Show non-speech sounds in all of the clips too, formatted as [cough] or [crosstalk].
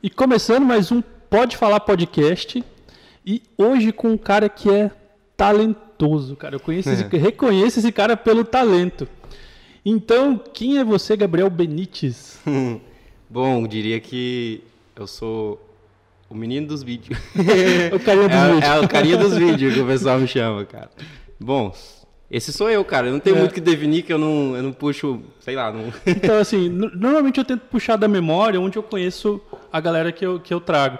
E começando mais um Pode Falar Podcast. E hoje com um cara que é talentoso, cara. Eu conheço esse, reconheço esse cara pelo talento. Então, quem é você, Gabriel Benites? [laughs] Bom, diria que eu sou o menino dos vídeos. [laughs] o carinha dos é, vídeos. É o carinha dos vídeos que o pessoal me chama, cara. Bom, esse sou eu, cara. Eu não tenho é. muito que definir que eu não, eu não puxo, sei lá. Não... [laughs] Então, assim, normalmente eu tento puxar da memória onde eu conheço a galera que eu, que eu trago.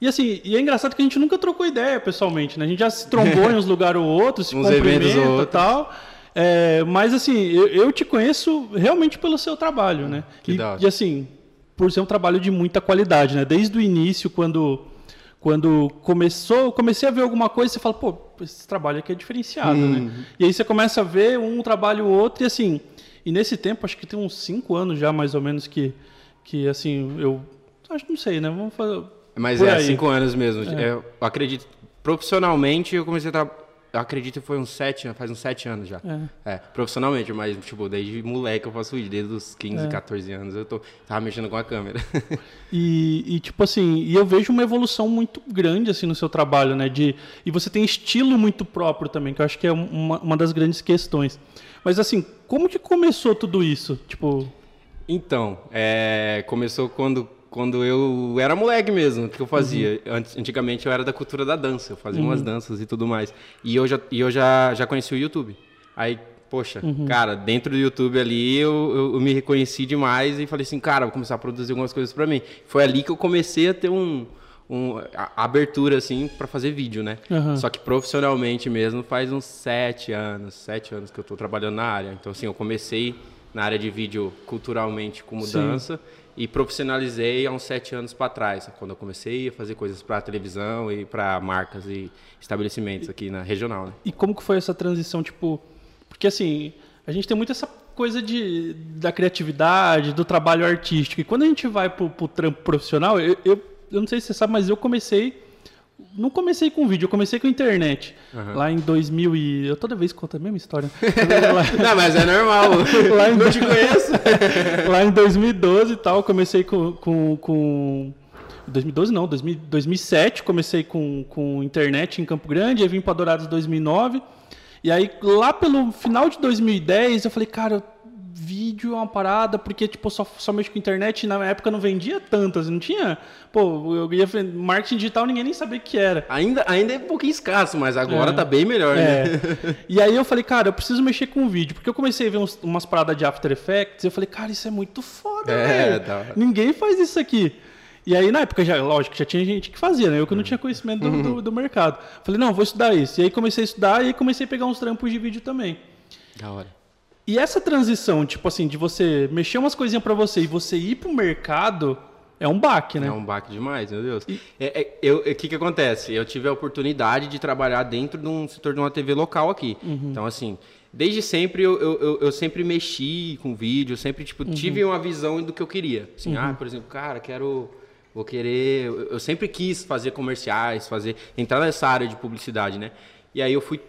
E assim, e é engraçado que a gente nunca trocou ideia pessoalmente, né? A gente já se trombou [laughs] em uns lugares ou outros, se uns cumprimenta e tal. É, mas assim, eu, eu, te conheço realmente pelo seu trabalho, né? Que e, e assim, por ser um trabalho de muita qualidade, né? Desde o início, quando quando começou, comecei a ver alguma coisa, você fala, pô, esse trabalho aqui é diferenciado, né? uhum. né? E aí você começa a ver um trabalho ou outro, e assim, e nesse tempo, acho que tem uns cinco anos já, mais ou menos, que, que assim, eu, acho, não sei, né? Vamos fazer... Mas é, aí. cinco anos mesmo. É. Eu acredito, profissionalmente, eu comecei a trabalhar eu acredito que foi uns sete faz uns sete anos já. É. é. profissionalmente, mas, tipo, desde moleque eu faço vídeo, desde os 15, é. 14 anos eu tô, tava mexendo com a câmera. [laughs] E, e, tipo assim, e eu vejo uma evolução muito grande, assim, no seu trabalho, né? De, e você tem estilo muito próprio também, que eu acho que é uma, uma das grandes questões. Mas, assim, como que começou tudo isso? Tipo... Então, é, começou quando quando eu era moleque mesmo, que eu fazia. Uhum. Antigamente eu era da cultura da dança, eu fazia uhum. umas danças e tudo mais. E eu já, e eu já, já conheci o YouTube. Aí, poxa, uhum. cara, dentro do YouTube ali eu, eu, eu, me reconheci demais e falei assim, cara, vou começar a produzir algumas coisas para mim. Foi ali que eu comecei a ter um, um a, abertura assim para fazer vídeo, né? Só que profissionalmente mesmo faz uns sete anos, sete anos que eu tô trabalhando na área. Então assim, eu comecei na área de vídeo culturalmente com mudança. Sim e profissionalizei há uns sete anos para trás, quando eu comecei a fazer coisas para televisão e para marcas e estabelecimentos aqui na regional. Né? E como que foi essa transição, tipo, porque assim a gente tem muito essa coisa de, da criatividade, do trabalho artístico. E quando a gente vai para o trampo profissional, eu, eu, eu não sei se você sabe, mas eu comecei não comecei com vídeo, eu comecei com internet. Uhum. Lá em 2000 e... Eu toda vez conto a mesma história. [laughs] não, mas é normal. [laughs] lá em... Não te conheço. [laughs] lá em 2012 e tal, comecei com... com, com... 2012 não, 2000, 2007 comecei com, com internet em Campo Grande, aí vim para Dourados 2009. E aí lá pelo final de 2010 eu falei, cara, vídeo é uma parada, porque, tipo, só, mexo com internet na época não vendia tantas, não tinha. Pô, eu ia marketing digital, ninguém nem sabia o que era. Ainda, ainda é um pouquinho escasso, mas agora é. tá bem melhor, é. né? E aí eu falei, cara, eu preciso mexer com vídeo, porque eu comecei a ver uns, umas paradas de After Effects e eu falei, cara, isso é muito foda, é, tá. Ninguém faz isso aqui. E aí, na época, já, lógico, já tinha gente que fazia, né? Eu que não tinha conhecimento do, do, do mercado. Falei, não, vou estudar isso. E aí comecei a estudar e comecei a pegar uns trampos de vídeo também. Da hora. E essa transição, tipo assim, de você mexer umas coisinhas para você e você ir pro mercado, é um baque, né? É um baque demais, meu Deus. O é, é, eu, que que acontece? Eu tive a oportunidade de trabalhar dentro de um setor de uma TV local aqui. Uhum. Então, assim, desde sempre eu, eu, eu, sempre mexi com vídeo, sempre, tipo, uhum. tive uma visão do que eu queria. Assim, uhum. ah, por exemplo, cara, quero... Vou querer... Eu sempre quis fazer comerciais, fazer... Entrar nessa área de publicidade, né? E aí eu fui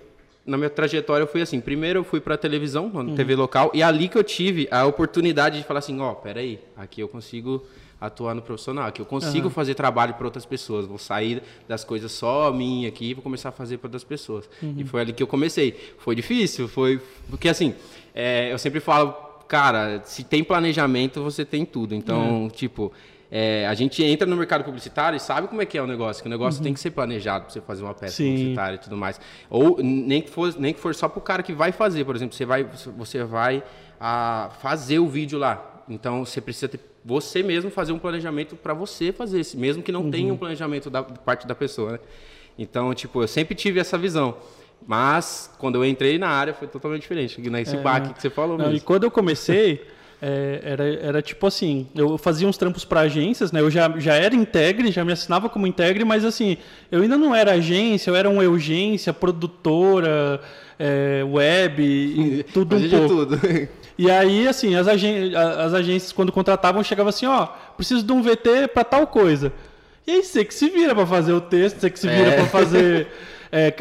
na minha trajetória foi assim, primeiro eu fui para televisão, na uhum. TV local, e ali que eu tive a oportunidade de falar assim, ó, oh, peraí, aqui eu consigo atuar no profissional, aqui eu consigo uhum. fazer trabalho para outras pessoas, vou sair das coisas só minha aqui e vou começar a fazer para outras pessoas. Uhum. E foi ali que eu comecei. Foi difícil, foi porque assim, é, eu sempre falo, cara, se tem planejamento, você tem tudo. Então, tipo, é, a gente entra no mercado publicitário e sabe como é que é o negócio, que o negócio uhum. tem que ser planejado para você fazer uma peça Sim. publicitária e tudo mais. Ou nem que for, nem que for só para o cara que vai fazer, por exemplo, você vai, você vai a, fazer o vídeo lá. Então você precisa ter, você mesmo fazer um planejamento para você fazer, mesmo que não uhum. tenha um planejamento da parte da pessoa. Né? Então, tipo, eu sempre tive essa visão. Mas quando eu entrei na área foi totalmente diferente, nesse é, baque que você falou não, mesmo. E quando eu comecei, é, era, era tipo assim, eu fazia uns trampos para agências, né? Eu já, já era integre, já me assinava como integre, mas assim, eu ainda não era agência, eu era uma urgência, produtora, é, web, tudo um pouco. Tudo. [laughs] E aí, assim, as, agen as agências, quando contratavam, chegavam assim, ó, preciso de um VT para tal coisa. E aí você que se vira para fazer o texto, você que se vira é. para fazer é,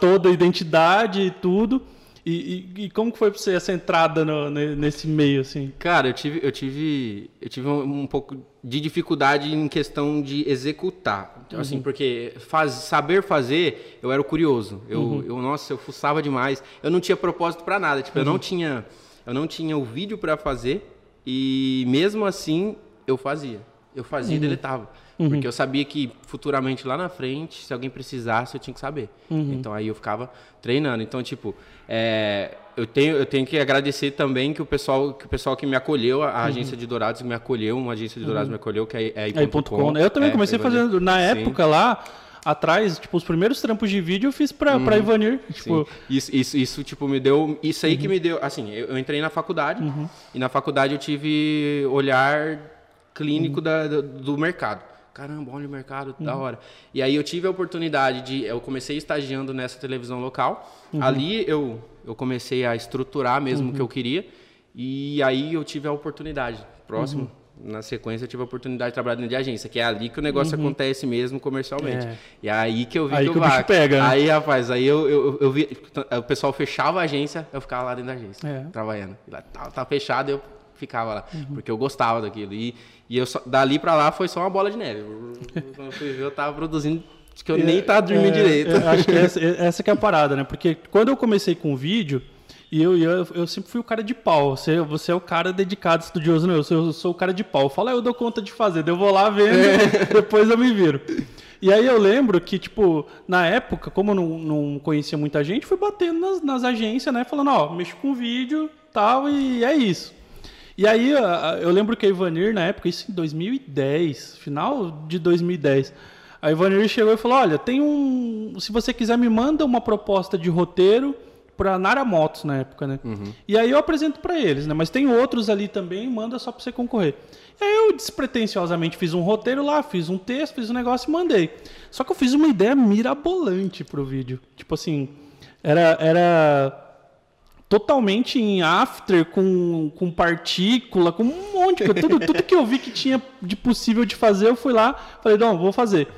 toda a identidade e tudo. E, e, e, como que foi pra você essa entrada no, nesse meio, assim? Cara, eu tive, eu tive, eu tive um, um pouco de dificuldade em questão de executar. Então, assim, uhum. Assim, porque faz, saber fazer, eu era curioso. Eu, uhum. eu, nossa, eu fuçava demais. Eu não tinha propósito para nada. Tipo, uhum. eu não uhum. tinha, eu não tinha o vídeo para fazer e mesmo assim eu fazia. Eu fazia e uhum. deletava. Uhum. Porque eu sabia que futuramente lá na frente, se alguém precisasse, eu tinha que saber. Uhum. Então aí eu ficava treinando. Então, tipo, é, eu, tenho, eu tenho que agradecer também que o pessoal que, o pessoal que me acolheu, a, uhum. agência de Dourados me acolheu, uma agência de Dourados uhum. me acolheu, que é, é. É, eu também é, comecei fazendo, na época Sim. lá atrás, tipo, os primeiros trampos de vídeo eu fiz pra, uhum. pra Ivanir. Tipo... Isso, isso, isso, tipo, me deu. Isso aí uhum. que me deu. Assim, eu, eu entrei na faculdade uhum. e na faculdade eu tive olhar clínico uhum. da, do mercado caramba, olha o mercado, uhum. da hora. E aí eu tive a oportunidade de, eu comecei estagiando nessa televisão local. Uhum. Ali eu, eu comecei a estruturar mesmo o uhum. que eu queria. E aí eu tive a oportunidade. Próximo, uhum. na sequência, eu tive a oportunidade de trabalhar dentro de agência, que é ali que o negócio uhum. acontece mesmo comercialmente. É. E aí que eu vi aí que, que o bicho pega. Né? Aí, rapaz, aí eu, eu, eu, vi, o pessoal fechava a agência, eu ficava lá dentro da agência, é. trabalhando. Lá, tá, tá fechado, eu ficava lá, uhum. porque eu gostava daquilo. E, e eu só, dali para lá foi só uma bola de neve. [laughs] Eu tava produzindo que eu é, nem tava dormindo é, direito. acho que [laughs] essa, essa que é a parada, né? Porque quando eu comecei com o vídeo, e eu, eu, eu sempre fui o cara de pau. Você, você é o cara dedicado, estudioso, não. Eu sou, eu sou o cara de pau. Fala, eu dou conta de fazer. eu vou lá vendo, é. [laughs] depois eu me viro. E aí eu lembro que, tipo, na época, como eu não, não conhecia muita gente, fui batendo nas, nas agências, né? Falando, ó, mexo com vídeo tal, e é isso. E aí eu lembro que a Ivanir, na época, isso em 2010, final de 2010, a Ivanir chegou e falou: Olha, tem um. Se você quiser, me manda uma proposta de roteiro para Nara Motos na época, né? Uhum. E aí eu apresento para eles, né? Mas tem outros ali também, manda só para você concorrer. E aí eu despretensiosamente fiz um roteiro lá, fiz um texto, fiz um negócio e mandei. Só que eu fiz uma ideia mirabolante pro vídeo. Tipo assim, era era totalmente em after, com, com partícula, com um monte de tudo, tudo que eu vi que tinha de possível de fazer, eu fui lá, falei, não, vou fazer.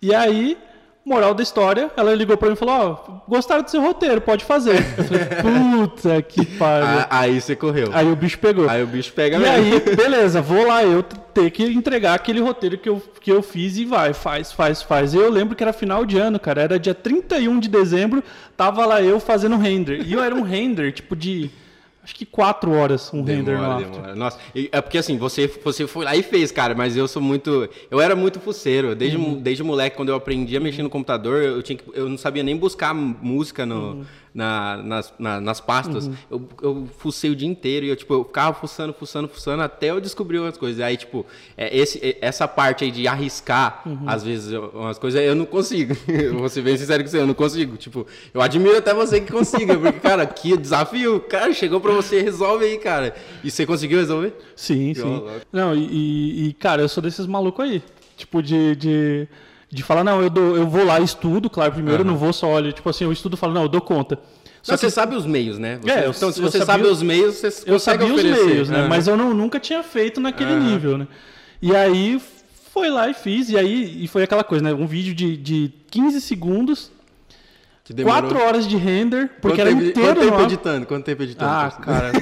E aí, moral da história, ela ligou para mim e falou, ó, oh, gostaram do seu roteiro, pode fazer. Eu falei, [laughs] puta que pariu. Ah, aí você correu. Aí o bicho pegou. Aí o bicho pega e mesmo. E aí, beleza, vou lá eu ter que entregar aquele roteiro que eu, que eu fiz e vai, faz, faz, faz. Eu lembro que era final de ano, cara. Era dia 31 de dezembro, tava lá eu fazendo render. E eu era um render, tipo, de Acho que quatro horas um demora, render no After. Demora. Nossa, é porque assim, você, você foi lá e fez, cara, mas eu sou muito. Eu era muito fuceiro. Desde, uhum. desde moleque, quando eu aprendi a mexer no computador, eu, tinha que, eu não sabia nem buscar música no. Uhum na, nas, na, nas pastas, uhum. eu, eu fucei o dia inteiro e eu, tipo, eu ficava fuçando, fuçando, fuçando até eu descobrir umas coisas. Aí, tipo, é, esse, é, essa parte aí de arriscar, uhum. às vezes, umas coisas, eu não consigo. [laughs] vou ser bem sincero com você, eu não consigo. Tipo, eu admiro até você que consiga, porque, cara, que desafio. Cara, chegou pra você, resolve aí, cara. E você conseguiu resolver? Sim, sim. Não, e, e, cara, eu sou desses malucos aí. Tipo, de... de de falar, não, eu, dou, eu vou lá e estudo, claro, primeiro uhum. não vou só, olha, tipo assim, eu estudo e falo, não, eu dou conta. Só não, que você sabe os meios, né? Você, é, então, se você sabia, sabe os meios, você Eu sabia oferecer. os meios, né? Uhum. Mas eu não, nunca tinha feito naquele uhum. nível, né? E aí foi lá e fiz, e aí e foi aquela coisa, né? Um vídeo de, de 15 segundos, Quatro horas de render, porque quanto era tempo, inteiro. Quanto tempo editando? Quanto tempo editando? Ah, cara,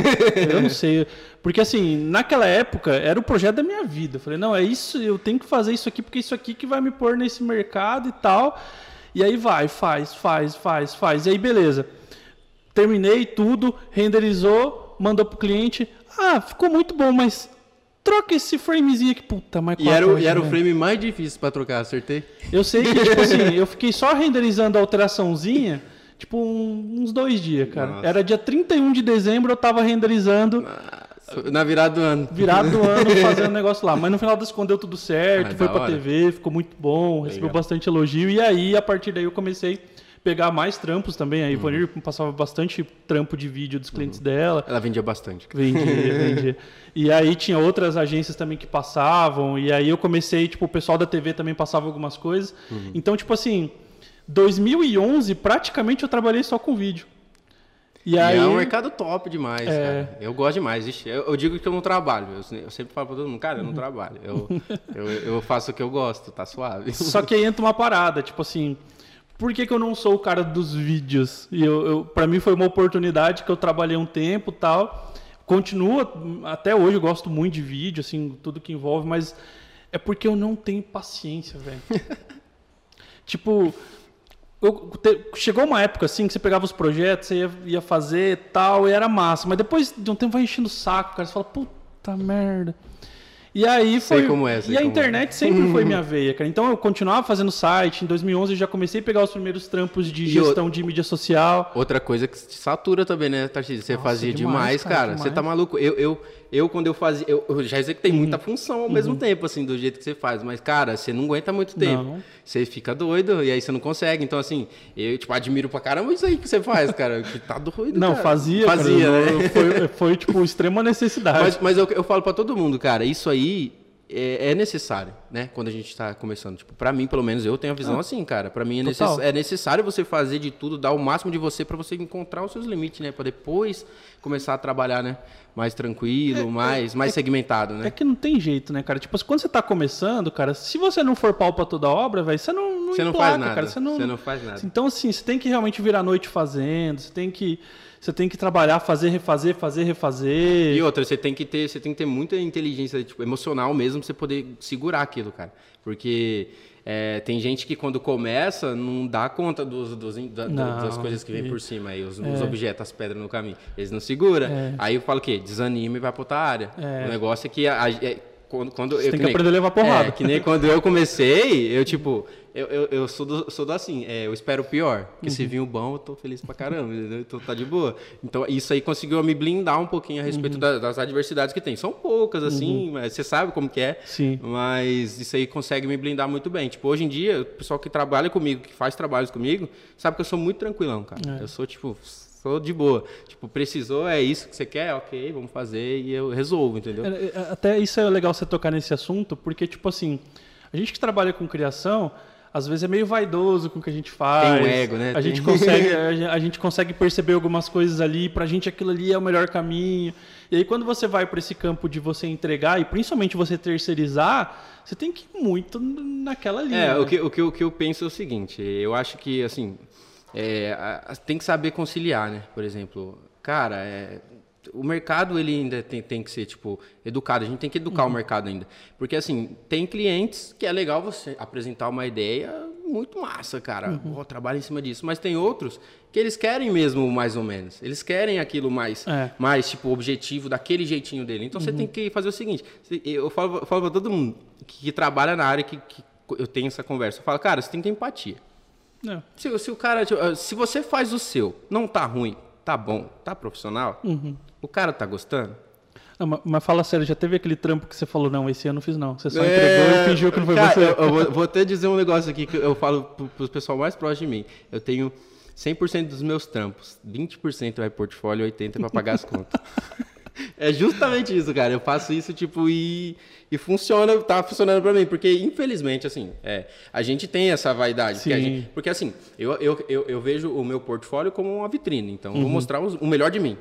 eu não sei. Porque assim, naquela época era o projeto da minha vida. Eu falei, não, é isso, eu tenho que fazer isso aqui, porque isso aqui que vai me pôr nesse mercado e tal. E aí vai, faz, faz, faz, faz. E aí, beleza. Terminei tudo, renderizou, mandou pro cliente. Ah, ficou muito bom, mas troca esse framezinho aqui. Puta, mas E era, o, e era o frame mais difícil para trocar, acertei? Eu sei que, tipo assim, [laughs] eu fiquei só renderizando a alteraçãozinha, tipo, um, uns dois dias, cara. Nossa. Era dia 31 de dezembro, eu tava renderizando. Na virada do ano. Virada do [laughs] ano, fazendo negócio lá. Mas no final das contas deu tudo certo, ah, foi pra hora. TV, ficou muito bom, recebeu Legal. bastante elogio. E aí, a partir daí, eu comecei pegar mais trampos também. A Ivonir uhum. passava bastante trampo de vídeo dos clientes uhum. dela. Ela vendia bastante. Vendia, [laughs] vendia. E aí tinha outras agências também que passavam. E aí eu comecei, tipo, o pessoal da TV também passava algumas coisas. Uhum. Então, tipo assim, 2011 praticamente eu trabalhei só com vídeo. E, e aí... é um mercado top demais, é... cara. Eu gosto demais. Eu, eu, digo que eu não trabalho. Eu, eu, sempre falo pra todo mundo, cara, eu não trabalho. Eu, [laughs] eu, eu faço o que eu gosto, tá suave. Só que aí entra uma parada, tipo assim, por que, que eu não sou o cara dos vídeos? E eu, eu para mim foi uma oportunidade que eu trabalhei um tempo tal. Continua, até hoje eu gosto muito de vídeo, assim, tudo que envolve, mas é porque eu não tenho paciência, velho. [laughs] tipo, eu, te, chegou uma época assim que você pegava os projetos, você ia, ia fazer tal, e era massa. Mas depois de um tempo vai enchendo o saco, cara. Você fala, puta merda. E aí foi. Sei como é, sei e a como internet é. sempre foi minha [laughs] veia, cara. Então eu continuava fazendo site. Em 2011 eu já comecei a pegar os primeiros trampos de gestão o- de mídia social. Outra coisa que te satura também, né, Tarcísio? Você Nossa, fazia demais, demais, cara, cara. Você demais. tá maluco? Eu, eu, eu quando eu fazia. Eu, eu já executei muita função ao mesmo tempo, assim, do jeito que você faz. Mas, cara, você não aguenta muito tempo. Não. Você fica doido e aí você não consegue. Então, assim, eu, tipo, admiro pra caramba isso aí que você faz, cara. Que tá doido. Não, cara. fazia. cara, Fazia, eu- né? Foi, foi, tipo, extrema necessidade. Mas, mas eu, eu falo pra todo mundo, cara, isso aí é, é necessário, né? Quando a gente tá começando. Tipo, pra mim, pelo menos, eu tenho a visão assim, cara. Pra mim é, necess- Ah. É necessário você fazer de tudo, dar o máximo de você pra você encontrar os seus limites, né? Pra depois começar a trabalhar, né? Mais tranquilo, mais, mais segmentado, né? É que não tem jeito, né, cara? Tipo, quando você tá começando, cara, se você não for pau pra toda obra, velho, você não, não Você não faz nada. cara. Você não, Você não faz nada. Então, assim, você tem que realmente virar a noite fazendo, você tem que, você tem que trabalhar, fazer, refazer, fazer, refazer. E outra, você tem que ter, você tem que ter muita inteligência tipo, emocional mesmo pra você poder segurar aquilo, cara. Porque é, tem gente que quando começa não dá conta dos, dos- da- Não, das coisas que vem por cima aí, os, os objetos, as pedras no caminho. Eles não seguram. É. Aí eu falo o quê? Desanima e vai pra outra área. É. O negócio é que a- a- é, quando, quando eu tem que nem- aprender a levar porrada. É, que nem quando eu comecei, eu tipo, eu, eu, eu sou, do, sou do assim, é, eu espero o pior. Porque Uhum. se vir o bom, eu tô feliz pra caramba, entendeu? Então tá de boa. Então isso aí conseguiu me blindar um pouquinho a respeito Uhum. da- das adversidades que tem. São poucas, assim, mas você sabe como que é. Sim. Mas isso aí consegue me blindar muito bem. Tipo, hoje em dia, o pessoal que trabalha comigo, que faz trabalhos comigo, sabe que eu sou muito tranquilão, cara. É. Eu sou, tipo, sou de boa. Tipo, precisou, é isso que você quer? Ok, vamos fazer e eu resolvo, entendeu? É, é, Até isso é legal você tocar nesse assunto, porque, tipo assim, a gente que trabalha com criação, às vezes é meio vaidoso com o que a gente faz. Tem um ego, né? A Tem- gente consegue, [laughs] a gente- consegue perceber algumas coisas ali, pra gente aquilo ali é o melhor caminho. E aí quando você vai para esse campo de você entregar e principalmente você terceirizar, você tem que ir muito naquela linha. É, né? o que, o, que, o que eu penso é o seguinte, eu acho que, assim, é, tem que saber conciliar, né? Por exemplo, cara, é, o mercado, ele ainda tem, tem que ser, tipo, educado, a gente tem que educar o mercado ainda. Porque, assim, tem clientes que é legal você apresentar uma ideia muito massa, cara, Ó, trabalha em cima disso, mas tem outros que eles querem mesmo mais ou menos, eles querem aquilo mais, É. mais tipo, objetivo, daquele jeitinho dele. Então, você tem que fazer o seguinte, se- eu falo, falo pra todo mundo que, que trabalha na área que, que eu tenho essa conversa, eu falo, cara, você tem que ter empatia. É. Se, se o cara, tipo, se você faz o seu, não tá ruim, tá bom, tá profissional, Uhum. o cara tá gostando. Não, mas, mas fala sério, já teve aquele trampo que você falou, não, esse ano eu não fiz não. Você só É, entregou e fingiu que não foi cara, você. Eu, eu vou, vou até dizer um negócio aqui que eu falo pro, pro pessoal mais próximo de mim. Eu tenho 100% dos meus trampos, 20% vai portfólio, 80% para pagar as contas. [laughs] É justamente isso, cara. Eu faço isso, tipo, e, e funciona, tá funcionando pra mim. Porque, infelizmente, assim, é, a gente tem essa vaidade. Porque, a Sim. gente- porque, assim, eu, eu, eu, eu vejo o meu portfólio como uma vitrine. Então, Uhum. vou mostrar os- o melhor de mim.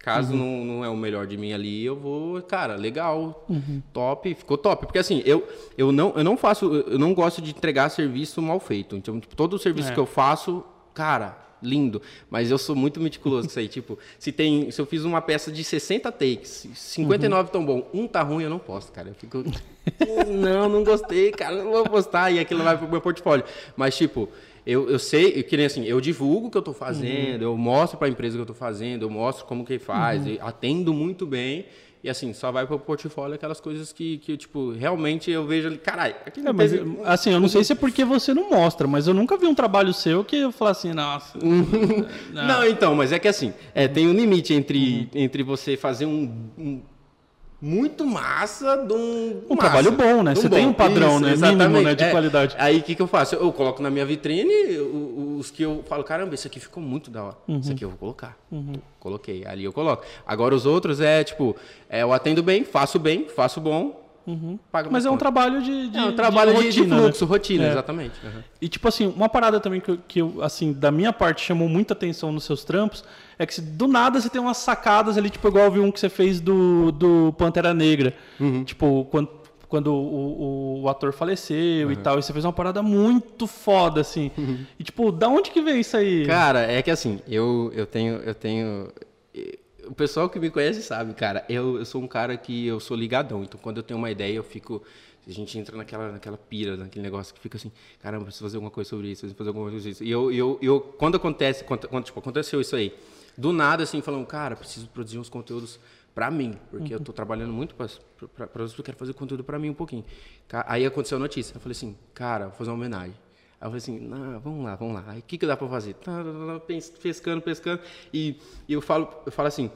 Caso não, não é o melhor de mim ali, eu vou, cara, legal, Uhum. top, ficou top. Porque assim, eu, eu, não, eu não faço, eu não gosto de entregar serviço mal feito. Então, tipo, todo o serviço É. que eu faço, cara, lindo. Mas eu sou muito meticuloso com isso aí. Tipo, se tem. Se eu fiz uma peça de 60 takes, 59 tão bom, um tá ruim, eu não posto, cara. Eu fico. não, não gostei, cara, não vou postar. E aquilo vai pro meu portfólio. Mas, tipo. Eu, eu sei, que nem assim, eu divulgo o que eu estou fazendo, eu mostro para a empresa o que eu estou fazendo, eu mostro como que faz, eu atendo muito bem. E assim, só vai para o portfólio aquelas coisas que, que, tipo, realmente eu vejo ali, caralho, aqui não É, mas, teve- assim, eu não sei se é porque você não mostra, mas eu nunca vi um trabalho seu que eu falo assim, nossa. [laughs] Não, então, mas é que assim, é, tem um limite entre, Uhum. entre você fazer um, um muito massa de um. Um massa, trabalho bom, né? Você tem um padrão, né? Mínimo, né, de É, qualidade. Aí o que, que eu faço? Eu coloco na minha vitrine o- os que eu falo, caramba, isso aqui ficou muito da hora. Uhum. Isso aqui eu vou colocar. Coloquei, ali eu coloco. Agora os outros é tipo, é, eu atendo bem, faço bem, faço bom, pago Mas é um contas. trabalho de, de É um trabalho de, de rotina, né? fluxo, rotina, É. exatamente. Uhum. E tipo assim, uma parada também que, eu- que eu, assim, da minha parte chamou muita atenção nos seus trampos é que do nada você tem umas sacadas ali, tipo, igual eu vi um que você fez do, do Pantera Negra. Uhum. Tipo, quando, quando o, o, o ator faleceu uhum. e tal. E você fez uma parada muito foda, assim. Uhum. [laughs] E, tipo, da onde que veio isso aí? Cara, é que assim, eu, eu tenho. Eu tenho. O pessoal que me conhece sabe, cara, eu, eu sou um cara que eu sou ligadão. Então, quando eu tenho uma ideia, eu fico a gente entra naquela, naquela pira, naquele negócio que fica assim, caramba, preciso fazer alguma coisa sobre isso, preciso fazer alguma coisa sobre isso. E eu, eu, eu quando acontece, quando, quando tipo, aconteceu isso aí, do nada, assim, falando, cara, preciso produzir uns conteúdos para mim, porque uhum. eu estou trabalhando muito para outros, eu quero fazer conteúdo para mim um pouquinho. Aí aconteceu a notícia, eu falei assim, cara, vou fazer uma homenagem. Aí eu falei assim, vamos lá, vamos lá. Aí o que, que dá para fazer? Tá, tá, tá, tá pescando, pescando. E, e, eu, falo, eu falo assim,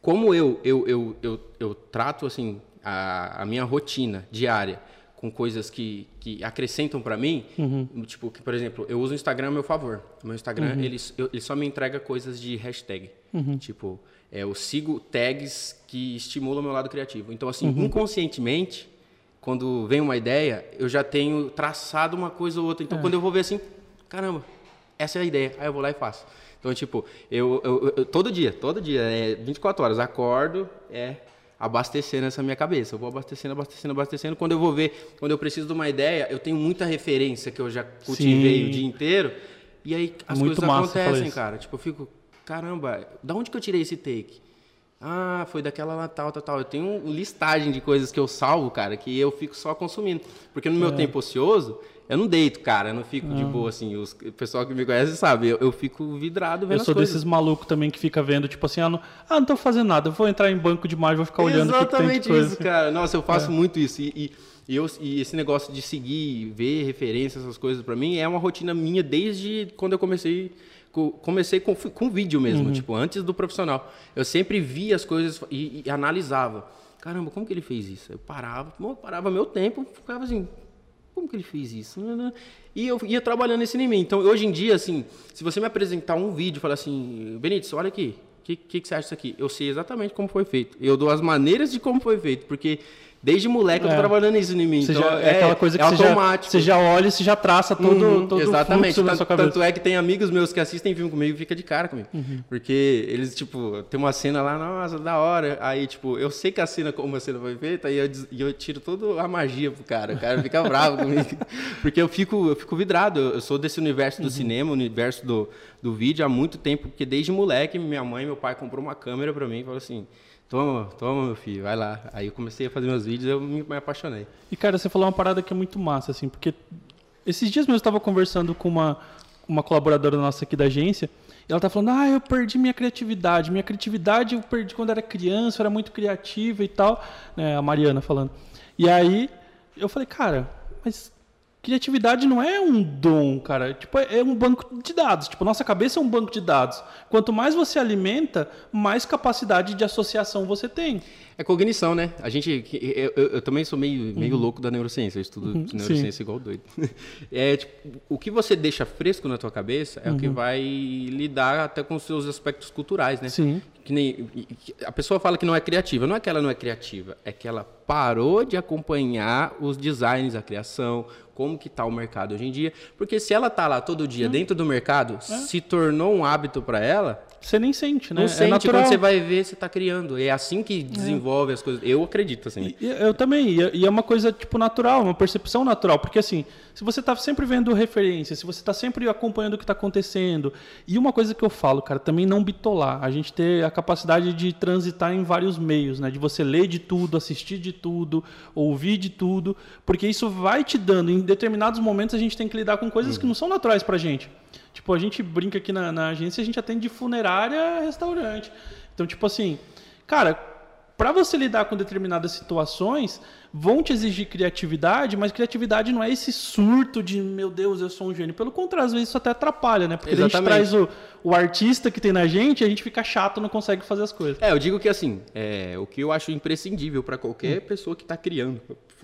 como eu, eu, eu, eu, eu trato assim a, a minha rotina diária com coisas que, que acrescentam para mim, uhum. tipo, que, por exemplo, eu uso o Instagram a meu favor. O meu Instagram, uhum. ele, eu, ele só me entrega coisas de hashtag. Uhum. Tipo, é, eu sigo tags que estimulam o meu lado criativo. Então, assim, uhum. inconscientemente, quando vem uma ideia, eu já tenho traçado uma coisa ou outra. Então, é. quando eu vou ver assim, caramba, essa é a ideia. Aí eu vou lá e faço. Então, tipo, eu, eu, eu todo dia, todo dia, é 24 horas, acordo, é abastecendo essa minha cabeça. Eu vou abastecendo, abastecendo, abastecendo. Quando eu vou ver, quando eu preciso de uma ideia, eu tenho muita referência que eu já cultivei Sim. o dia inteiro. E aí as Muito coisas acontecem, cara. Tipo, eu fico, caramba, da onde que eu tirei esse take? Ah, foi daquela lá, tal, tal, tal. Eu tenho uma listagem de coisas que eu salvo, cara, que eu fico só consumindo. Porque no meu é. tempo ocioso, eu não deito, cara, eu não fico de boa, assim. Os, o pessoal que me conhece sabe, eu, eu fico vidrado vendo Eu sou desses malucos também que fica vendo, tipo assim, ah não, ah, não tô fazendo nada, eu vou entrar em banco de imagem, vou ficar olhando Exatamente que, que isso, cara. Nossa, eu faço é. muito isso. E, e, e, eu, e esse negócio de seguir, ver referências, essas coisas, para mim, é uma rotina minha desde quando eu comecei comecei com, com vídeo mesmo, uhum. tipo, antes do profissional. Eu sempre via as coisas e, e, analisava. Caramba, como que ele fez isso? Eu parava, eu parava meu tempo, ficava assim, como que ele fez isso? E eu ia trabalhando esse em mim. Então, hoje em dia, assim, se você me apresentar um vídeo e falar assim, Benítez, olha aqui, o que, que, que, você acha disso aqui? Eu sei exatamente como foi feito. Eu dou as maneiras de como foi feito, porque Desde moleque é. eu tô é. trabalhando isso em mim. Você então, já, é, é, aquela coisa que é você, automático. Já, você já olha e você já traça todo, uhum, todo exatamente. o na sua cabeça. Tanto é que tem amigos meus que assistem filme comigo e fica de cara comigo. Uhum. Porque eles, tipo, tem uma cena lá, nossa, da hora. Aí, tipo, eu sei que a cena, como a cena foi feita, aí eu, eu tiro toda a magia pro cara. O cara fica [laughs] bravo comigo. Porque eu fico, eu fico vidrado. Eu sou desse universo do uhum. cinema, universo do, do vídeo há muito tempo. Porque desde moleque, minha mãe e meu pai comprou uma câmera pra mim e falou assim Toma, toma, meu filho, vai lá. Aí eu comecei a fazer meus vídeos eu me, me, apaixonei. E, cara, você falou uma parada que é muito massa, assim, porque esses dias mesmo eu estava conversando com uma, uma colaboradora nossa aqui da agência, e ela tá falando, ah, eu perdi minha criatividade. Minha criatividade eu perdi quando era criança, eu era muito criativa e tal. Né, a Mariana falando. E aí eu falei, cara, mas Criatividade não é um dom, cara. Tipo, é um banco de dados. Tipo, nossa cabeça é um banco de dados. Quanto mais você alimenta, mais capacidade de associação você tem. É cognição, né? A gente, eu, eu, eu também sou meio, meio uhum. louco da neurociência. Eu estudo uhum. neurociência Sim. igual doido. [laughs] É, tipo, o que você deixa fresco na tua cabeça é uhum. o que uhum. vai lidar até com os seus aspectos culturais, né? Sim. Que nem, a pessoa fala que não é criativa. Não é que ela não é criativa, é que ela parou de acompanhar os designs, a criação, como que está o mercado hoje em dia. Porque se ela está lá todo dia hum. dentro do mercado, é. se tornou um hábito para ela. Você nem sente, né? Não é sente. Natural. Quando você vai ver, você está criando. É assim que desenvolve é. as coisas. Eu acredito, assim. E, eu também. E é uma coisa, tipo, natural, uma percepção natural. Porque, assim, se você está sempre vendo referências, se você está sempre acompanhando o que está acontecendo. E uma coisa que eu falo, cara, também não bitolar. A gente ter a capacidade de transitar em vários meios, né? De você ler de tudo, assistir de tudo, ouvir de tudo. Porque isso vai te dando. Em determinados momentos a gente tem que lidar com coisas que não são naturais pra gente. Tipo, a gente brinca aqui na, na agência, a gente atende de funerária a restaurante. Então, tipo assim, cara, para você lidar com determinadas situações, vão te exigir criatividade, mas criatividade não é esse surto de, meu Deus, eu sou um gênio. Pelo contrário, às vezes isso até atrapalha, né? Porque Exatamente. a gente traz o, o artista que tem na gente e a gente fica chato, não consegue fazer as coisas. É, eu digo que assim, é, o que eu acho imprescindível para qualquer hum. pessoa que está criando,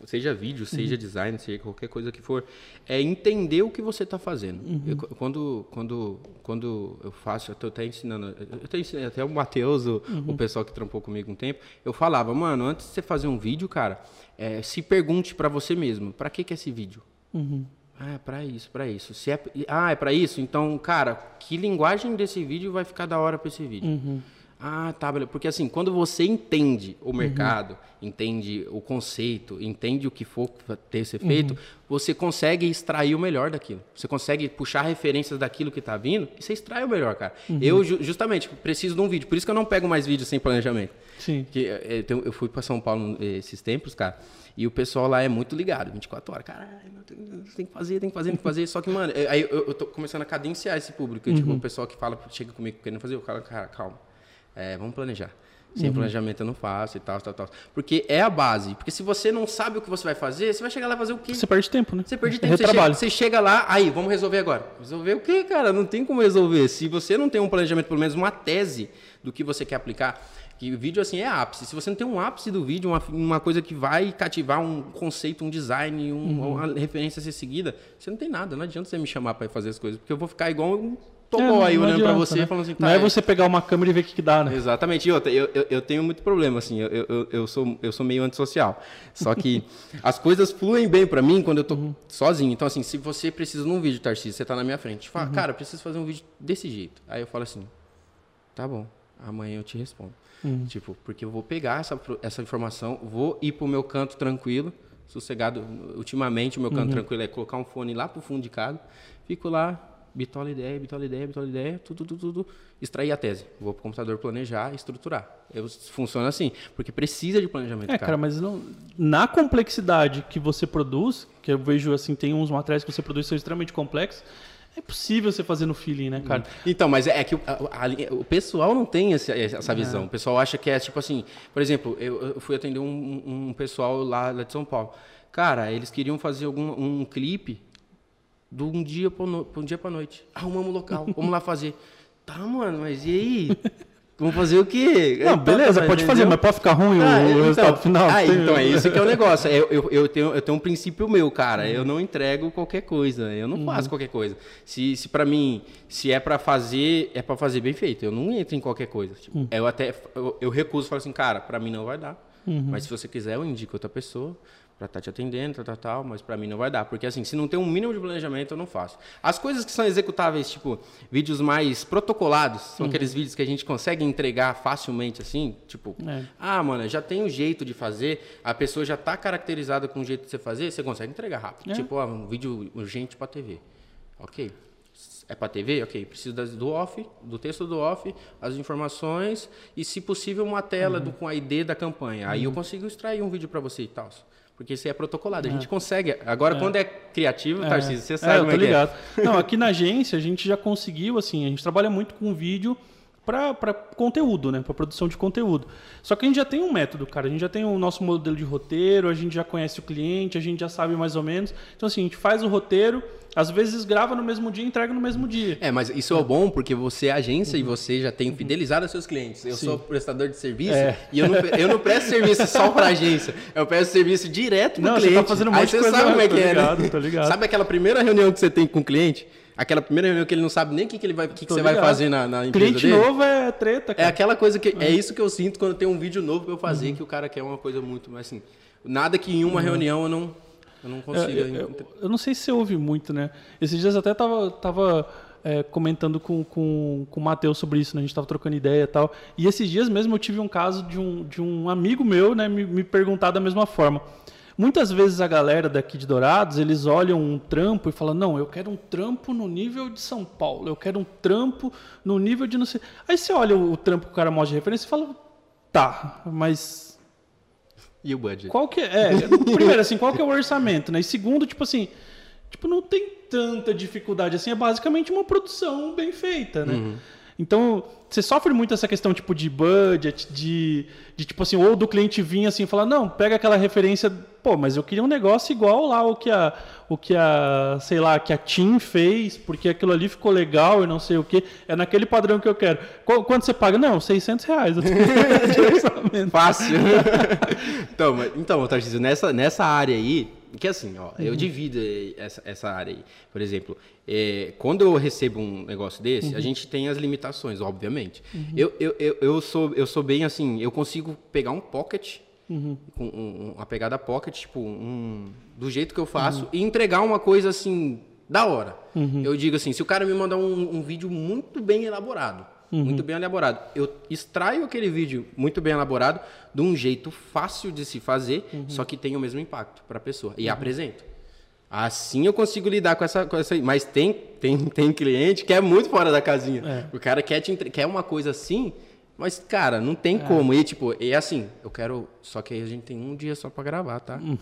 seja vídeo, seja uhum. design, seja qualquer coisa que for, é entender o que você está fazendo. Uhum. Eu, quando, quando, quando eu faço, eu estou até ensinando, eu tô ensinando até o Matheus, o, uhum. o pessoal que trampou comigo um tempo, eu falava, mano, antes de você fazer um vídeo, cara, é, se pergunte para você mesmo, para que, que é esse vídeo? Uhum. Ah, é para isso, para isso. Se é, ah, é para isso? Então, cara, que linguagem desse vídeo vai ficar da hora para esse vídeo? Uhum. Ah, tá, beleza. Porque assim, quando você entende o mercado, uhum. entende o conceito, entende o que for ter ser feito, uhum. você consegue extrair o melhor daquilo. Você consegue puxar referências daquilo que está vindo e você extrai o melhor, cara. Uhum. Eu, justamente, preciso de um vídeo. Por isso que eu não pego mais vídeo sem planejamento. Sim. Que, eh, eu, fui para São Paulo esses tempos, cara. E o pessoal lá é muito ligado, 24 horas. Caralho, tem que fazer, tem que fazer, tem que fazer. Só que, mano, aí eu, eu tô começando a cadenciar esse público. Uhum. Tipo, o pessoal que fala, chega comigo querendo fazer, eu falo, cara, calma. É, vamos planejar. Sem uhum. planejamento eu não faço e tal, tal, tal. Porque é a base. Porque se você não sabe o que você vai fazer, você vai chegar lá e fazer o quê? Você perde tempo, né? Você perde tempo. Você chega, você chega, lá, aí, vamos resolver agora. Resolver o quê, cara? Não tem como resolver. Se você não tem um planejamento, pelo menos uma tese do que você quer aplicar, que o vídeo assim é ápice. Se você não tem um ápice do vídeo, uma, uma coisa que vai cativar um conceito, um design, um, uhum. uma referência a ser seguida, você não tem nada. Não adianta você me chamar para fazer as coisas, porque eu vou ficar igual um togó é, aí olhando para você, né? falando assim, tá, Não é, é você pegar uma câmera e ver o que, que dá, né? Exatamente. E outra, eu, eu, eu, tenho muito problema, assim, eu, eu, eu, sou, eu sou meio antissocial. Só que [laughs] as coisas fluem bem para mim quando eu tô uhum. sozinho. Então, assim, se você precisa de um vídeo, Tarcísio, você tá na minha frente, fala, uhum. cara, preciso fazer um vídeo desse jeito. Aí eu falo assim, tá bom, amanhã eu te respondo. Uhum. Tipo, porque eu vou pegar essa, essa informação, vou ir pro meu canto tranquilo, sossegado. Ultimamente, o meu canto uhum. tranquilo é colocar um fone lá pro fundo de casa, fico lá, bitola ideia, bitola ideia, bitola ideia, tudo, tudo, tudo, extrair a tese. Vou pro computador planejar, estruturar. Eu, funciona assim, porque precisa de planejamento. É, cara, cara mas não, na complexidade que você produz, que eu vejo assim, tem uns materiais que você produz que são extremamente complexos, é possível você fazer no feeling, né, cara? Então, mas é, é que o, a, a, o pessoal não tem essa, essa visão. É. O pessoal acha que é tipo assim. Por exemplo, eu, eu fui atender um, um pessoal lá, lá, de São Paulo. Cara, eles queriam fazer algum um clipe de um dia para um dia para noite. Arrumamos local, vamos lá fazer. Tá, mano, mas e aí? Vamos fazer o quê? Não, beleza, pode fazer, mas pode ficar ruim ah, o, então, resultado final. Ah, então é isso que é o negócio. Eu, eu, eu, tenho, eu tenho um princípio meu, cara. Uhum. Eu não entrego qualquer coisa. Eu não uhum. faço qualquer coisa. Se, se para mim, se é para fazer, é para fazer bem feito. Eu não entro em qualquer coisa. Tipo, uhum. Eu até eu, eu recuso, falo assim, cara, para mim não vai dar. Uhum. Mas se você quiser, eu indico outra pessoa para estar tá te atendendo, tal, tal, tal, mas para mim não vai dar, porque assim, se não tem um mínimo de planejamento, eu não faço. As coisas que são executáveis, tipo, vídeos mais protocolados, são uhum. aqueles vídeos que a gente consegue entregar facilmente, assim, tipo, é. ah, mano, já tem um jeito de fazer, a pessoa já está caracterizada com o jeito de você fazer, você consegue entregar rápido. É. Tipo, ó, um vídeo urgente para TV. Ok. É para TV? Ok. Preciso do off, do texto do off, as informações e, se possível, uma tela uhum. do, com a ID da campanha. Aí eu uhum. consigo extrair um vídeo para você e tal. Porque isso é protocolado. A gente é. consegue. Agora, é. quando é criativo, é. Tarcísio, você sabe é, eu tô é ligado. Não, aqui na agência a gente já conseguiu, assim, a gente trabalha muito com vídeo para conteúdo, né? Para produção de conteúdo. Só que a gente já tem um método, cara. A gente já tem o nosso modelo de roteiro, a gente já conhece o cliente, a gente já sabe mais ou menos. Então, assim, a gente faz o roteiro, às vezes grava no mesmo dia e entrega no mesmo dia. É, mas isso é bom porque você é agência uhum. e você já tem fidelizado os seus clientes. Eu Sim. sou prestador de serviço é. e eu não, eu não presto serviço só para agência. Eu presto serviço direto para o cliente. Você tá fazendo um monte Aí você sabe como é que ligado, é, né? Tô ligado. Sabe aquela primeira reunião que você tem com o cliente? Aquela primeira reunião que ele não sabe nem o que, que ele vai, que, que você vai fazer na, na empresa Cliente dele. novo é treta, cara. É aquela coisa que é isso que eu sinto quando tem um vídeo novo para eu fazer uhum. que o cara quer uma coisa muito, mas assim, nada que em uma uhum. reunião eu não eu não consigo. Eu, eu, eu, não sei se você ouve muito, né? Esses dias até tava, tava é, comentando com, com, com o Matheus sobre isso, né? A gente tava trocando ideia e tal. E esses dias mesmo eu tive um caso de um, de um amigo meu, né, me, me perguntar da mesma forma. Muitas vezes a galera daqui de Dourados, eles olham um trampo e falam: "Não, eu quero um trampo no nível de São Paulo, eu quero um trampo no nível de não sei". Aí você olha o, trampo que o cara mostra de referência e fala: "Tá, mas e o budget? Qual que é? é [laughs] primeiro assim, qual que é o orçamento, né? E segundo, tipo assim, tipo não tem tanta dificuldade assim, é basicamente uma produção bem feita, né? Uhum. Então, você sofre muito essa questão tipo de budget, de, de tipo assim, ou do cliente vir assim e falar, não, pega aquela referência, pô, mas eu queria um negócio igual lá o que a, o que a, sei lá, que a Tim fez, porque aquilo ali ficou legal e não sei o que, é naquele padrão que eu quero. Quanto você paga? Não, 600 reais. [laughs] Fácil. [laughs] então, então, Tarcísio, nessa, nessa área aí, que assim, ó, uhum. eu divido essa, essa área aí. Por exemplo, é, quando eu recebo um negócio desse, uhum. a gente tem as limitações, obviamente. Uhum. Eu, eu, eu, eu, sou, eu sou bem assim, eu consigo pegar um pocket, uhum. com um, uma pegada pocket, tipo, um, do jeito que eu faço, uhum. e entregar uma coisa assim, da hora. Uhum. Eu digo assim, se o cara me mandar um, um vídeo muito bem elaborado, uhum. muito bem elaborado. Eu extraio aquele vídeo muito bem elaborado de um jeito fácil de se fazer, uhum. só que tem o mesmo impacto para a pessoa e uhum. apresento. Assim eu consigo lidar com essa, com essa. Mas tem, tem, tem cliente que é muito fora da casinha. É. O cara quer, te, quer uma coisa assim, mas, cara, não tem é. como. E, tipo, é assim, eu quero. Só que aí a gente tem um dia só para gravar, tá? Hum.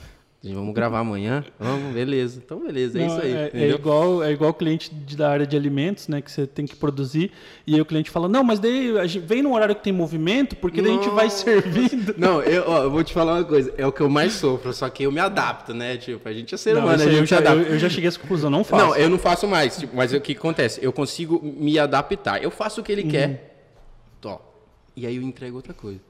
Vamos gravar amanhã? Vamos, beleza. Então, beleza, é Não, isso aí. É, é, igual, é igual o cliente de, da área de alimentos, né? Que você tem que produzir. E aí o cliente fala: Não, mas daí a gente vem num horário que tem movimento, porque daí a gente vai servindo. [laughs] Não, eu, ó, eu vou te falar uma coisa: é o que eu mais sofro, só que eu me adapto, né? Tipo, a gente é ser não, humano, a gente eu já, eu, eu, já cheguei a essa conclusão, não faço. Não, eu não faço mais. Tipo, mas o que acontece? Eu consigo me adaptar. Eu faço o que ele uhum. quer. Tó, e aí eu entrego outra coisa.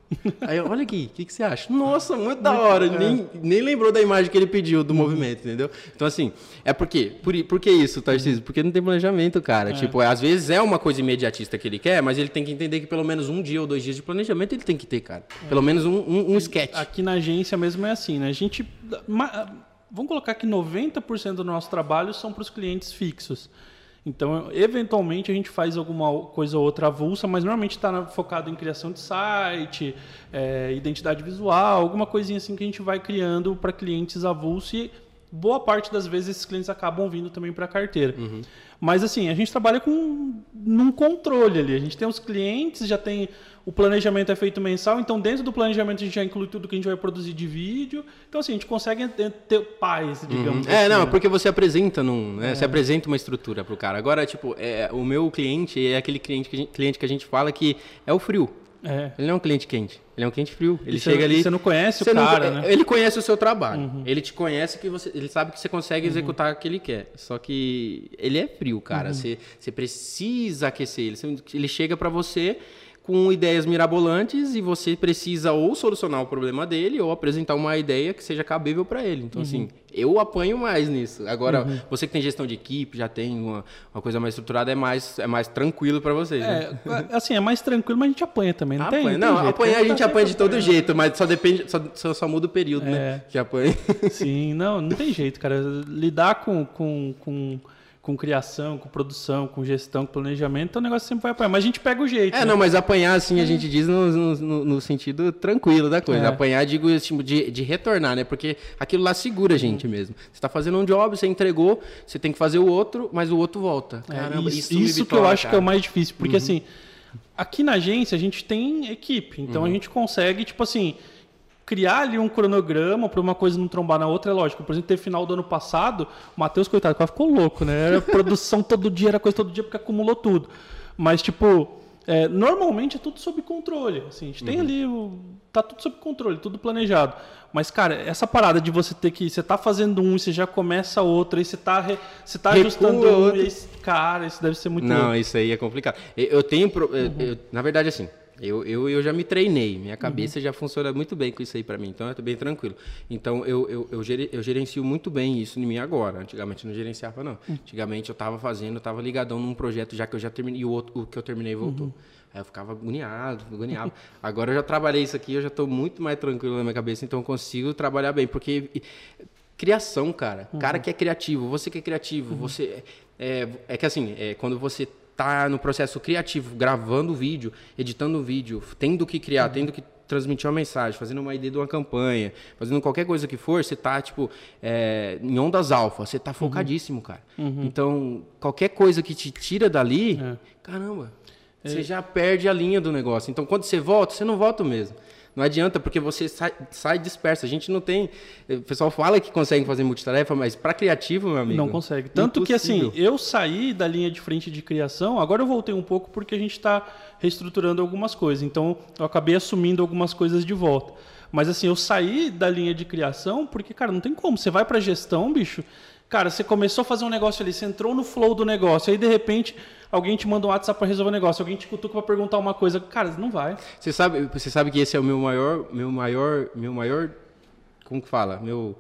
Aí, olha aqui, o que, que, você acha? Nossa, muito da hora. É. Nem, nem lembrou da imagem que ele pediu do movimento, entendeu? Então, assim, é porque. Por, por que isso, Tarcísio? Porque não tem planejamento, cara. É. Tipo, às vezes é uma coisa imediatista que ele quer, mas ele tem que entender que pelo menos um dia ou dois dias de planejamento ele tem que ter, cara. É. Pelo menos um, um, um sketch. Aqui na agência mesmo é assim, né? A gente. Vamos colocar que 90% do nosso trabalho são para os clientes fixos. Então, eventualmente, a gente faz alguma coisa ou outra avulsa, mas normalmente está focado em criação de site, é, identidade visual, alguma coisinha assim que a gente vai criando para clientes avulsos e boa parte das vezes esses clientes acabam vindo também para a carteira. Uhum. Mas assim, a gente trabalha com num controle ali. A gente tem os clientes, já tem o planejamento é feito mensal, então dentro do planejamento a gente já inclui tudo que a gente vai produzir de vídeo. Então assim, a gente consegue ter paz, digamos. Uhum. É, assim, não, né? porque você apresenta num, né? é. você apresenta uma estrutura para o cara. Agora, tipo, é, o meu cliente é aquele cliente que, gente, cliente que a gente fala que é o frio. É. Ele não é um cliente quente, ele é um cliente frio. Ele chega ali. Você não conhece o cara, não, né? Ele conhece o seu trabalho. Uhum. Ele te conhece que você. Ele sabe que você consegue uhum. executar o que ele quer. Só que ele é frio, cara. Uhum. Você, você precisa aquecer ele. Ele chega para você com ideias mirabolantes e você precisa ou solucionar o problema dele ou apresentar uma ideia que seja cabível para ele. Então, assim, uhum. assim, eu apanho mais nisso. Agora, uhum. você que tem gestão de equipe, já tem uma, uma coisa mais estruturada, é mais, é mais tranquilo para vocês. Né? É, assim, é mais tranquilo, mas a gente apanha também, não apanha. tem? Não, tem apanhar a gente apanha de todo jeito, mas só depende, só, só, só muda o período, né, é. né? Que apanha. Sim, não, não tem jeito, cara. Lidar com, com, com com criação, com produção, com gestão, com planejamento, então o negócio sempre vai apanhar. Mas a gente pega o jeito. É, né? não, mas apanhar, assim, a é. gente diz no, no, no sentido tranquilo da coisa. É. Apanhar, digo, tipo, de, de retornar, né? Porque aquilo lá segura a gente mesmo. Você está fazendo um job, você entregou, você tem que fazer o outro, mas o outro volta. É, Caramba, isso, isso, isso que eu acho cara. que é o mais difícil. Porque, uhum. assim, aqui na agência a gente tem equipe. Então uhum. a gente consegue, tipo assim criar ali um cronograma para uma coisa não trombar na outra, é lógico. Por exemplo, ter final do ano passado, o Matheus, coitado, quase ficou louco, né? Era [laughs] produção todo dia, era coisa todo dia, porque acumulou tudo. Mas, tipo, é, normalmente é tudo sob controle. Assim, a gente uhum. tem ali, o, tá tudo sob controle, tudo planejado. Mas, cara, essa parada de você ter que. Você tá fazendo um e você já começa outro, aí você tá, re, você tá ajustando um, e aí, cara, isso deve ser muito. Não, louco. isso aí é complicado. Eu tenho. Uhum. Eu, na verdade, assim, eu, eu, eu já me treinei, minha cabeça uhum. já funciona muito bem com isso aí para mim, então eu tô bem tranquilo. Então eu, eu, eu, eu, gerencio muito bem isso em mim agora. Antigamente eu não gerenciava, não. Uhum. Antigamente eu estava fazendo, eu estava ligadão num projeto já que eu já terminei, e o, outro, o que eu terminei voltou. Uhum. Aí eu ficava agoniado, agoniado. [laughs] Agora eu já trabalhei isso aqui, eu já estou muito mais tranquilo na minha cabeça, então eu consigo trabalhar bem, porque criação, cara. Uhum. Cara que é criativo, você que é criativo, uhum. você é, é que assim, é, quando você tá no processo criativo, gravando o vídeo, editando o vídeo, tendo que criar, uhum. tendo que transmitir uma mensagem, fazendo uma ideia de uma campanha, fazendo qualquer coisa que for, você tá, tipo, é, em ondas alfa, você tá uhum. focadíssimo, cara. Uhum. Então, qualquer coisa que te tira dali, é. caramba. Você já perde a linha do negócio. Então, quando você volta, você não volta mesmo. Não adianta, porque você sai, sai disperso. A gente não tem. O pessoal fala que consegue fazer multitarefa, mas para criativo, meu amigo. Não consegue. Tanto impossível. que, assim, eu saí da linha de frente de criação, agora eu voltei um pouco porque a gente está reestruturando algumas coisas. Então, eu acabei assumindo algumas coisas de volta. Mas, assim, eu saí da linha de criação porque, cara, não tem como. Você vai para gestão, bicho. Cara, você começou a fazer um negócio ali, você entrou no flow do negócio, aí de repente alguém te manda um WhatsApp para resolver o negócio, alguém te cutuca para perguntar uma coisa, cara, não vai. Você sabe, você sabe que esse é o meu maior, meu maior, meu maior, como que fala, meu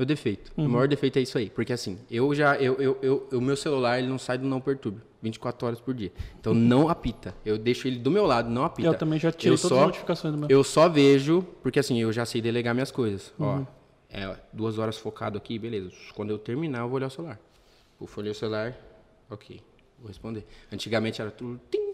meu defeito. Uhum. O maior defeito é isso aí, porque assim, eu já eu, eu, eu, o meu celular ele não sai do não perturbe 24 horas por dia. Então não apita. Eu deixo ele do meu lado, não apita. Eu também já tirei todas só, as notificações do meu. Eu só vejo, porque assim, eu já sei delegar minhas coisas. Uhum. Ó, é duas horas focado aqui, beleza. Quando eu terminar, eu vou olhar o celular. Vou olhar o celular, ok. Vou responder. Antigamente era tudo. Tim,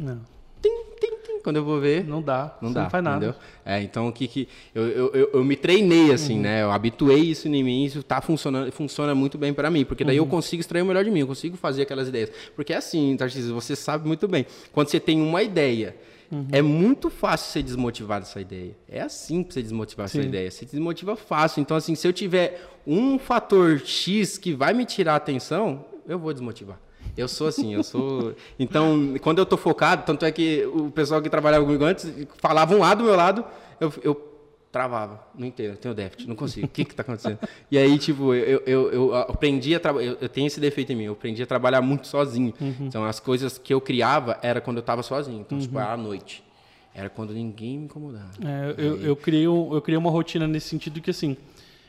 Não. Tim, tim, tim. Quando eu vou ver, Não dá. não dá. Não faz nada. É, então o que que. Eu, eu, eu, eu me treinei assim, Uhum. né? Eu habituei isso em mim, isso tá funcionando, funciona muito bem pra mim, porque daí Uhum. eu consigo extrair o melhor de mim, eu consigo fazer aquelas ideias. Porque é assim, Tarcísio, você sabe muito bem. Quando você tem uma ideia, Uhum. é muito fácil você desmotivar dessa ideia. É assim pra você desmotivar essa Sim. ideia. Você desmotiva fácil. Então, assim, se eu tiver um fator X que vai me tirar a atenção, eu vou desmotivar. Eu sou assim, eu sou. [laughs] Então, quando eu tô focado, tanto é que o pessoal que trabalhava comigo antes falava um lado do meu lado, eu, eu travava. Não entendo, eu tenho déficit, não consigo. O que que tá acontecendo? E aí, tipo, eu, eu, eu aprendi a trabalhar. Eu, tenho esse defeito em mim, eu aprendi a trabalhar muito sozinho. Então, as coisas que eu criava era quando eu tava sozinho. Então, tipo, era à noite. Era quando ninguém me incomodava. É, eu, eu, criei um- eu criei uma rotina nesse sentido que assim,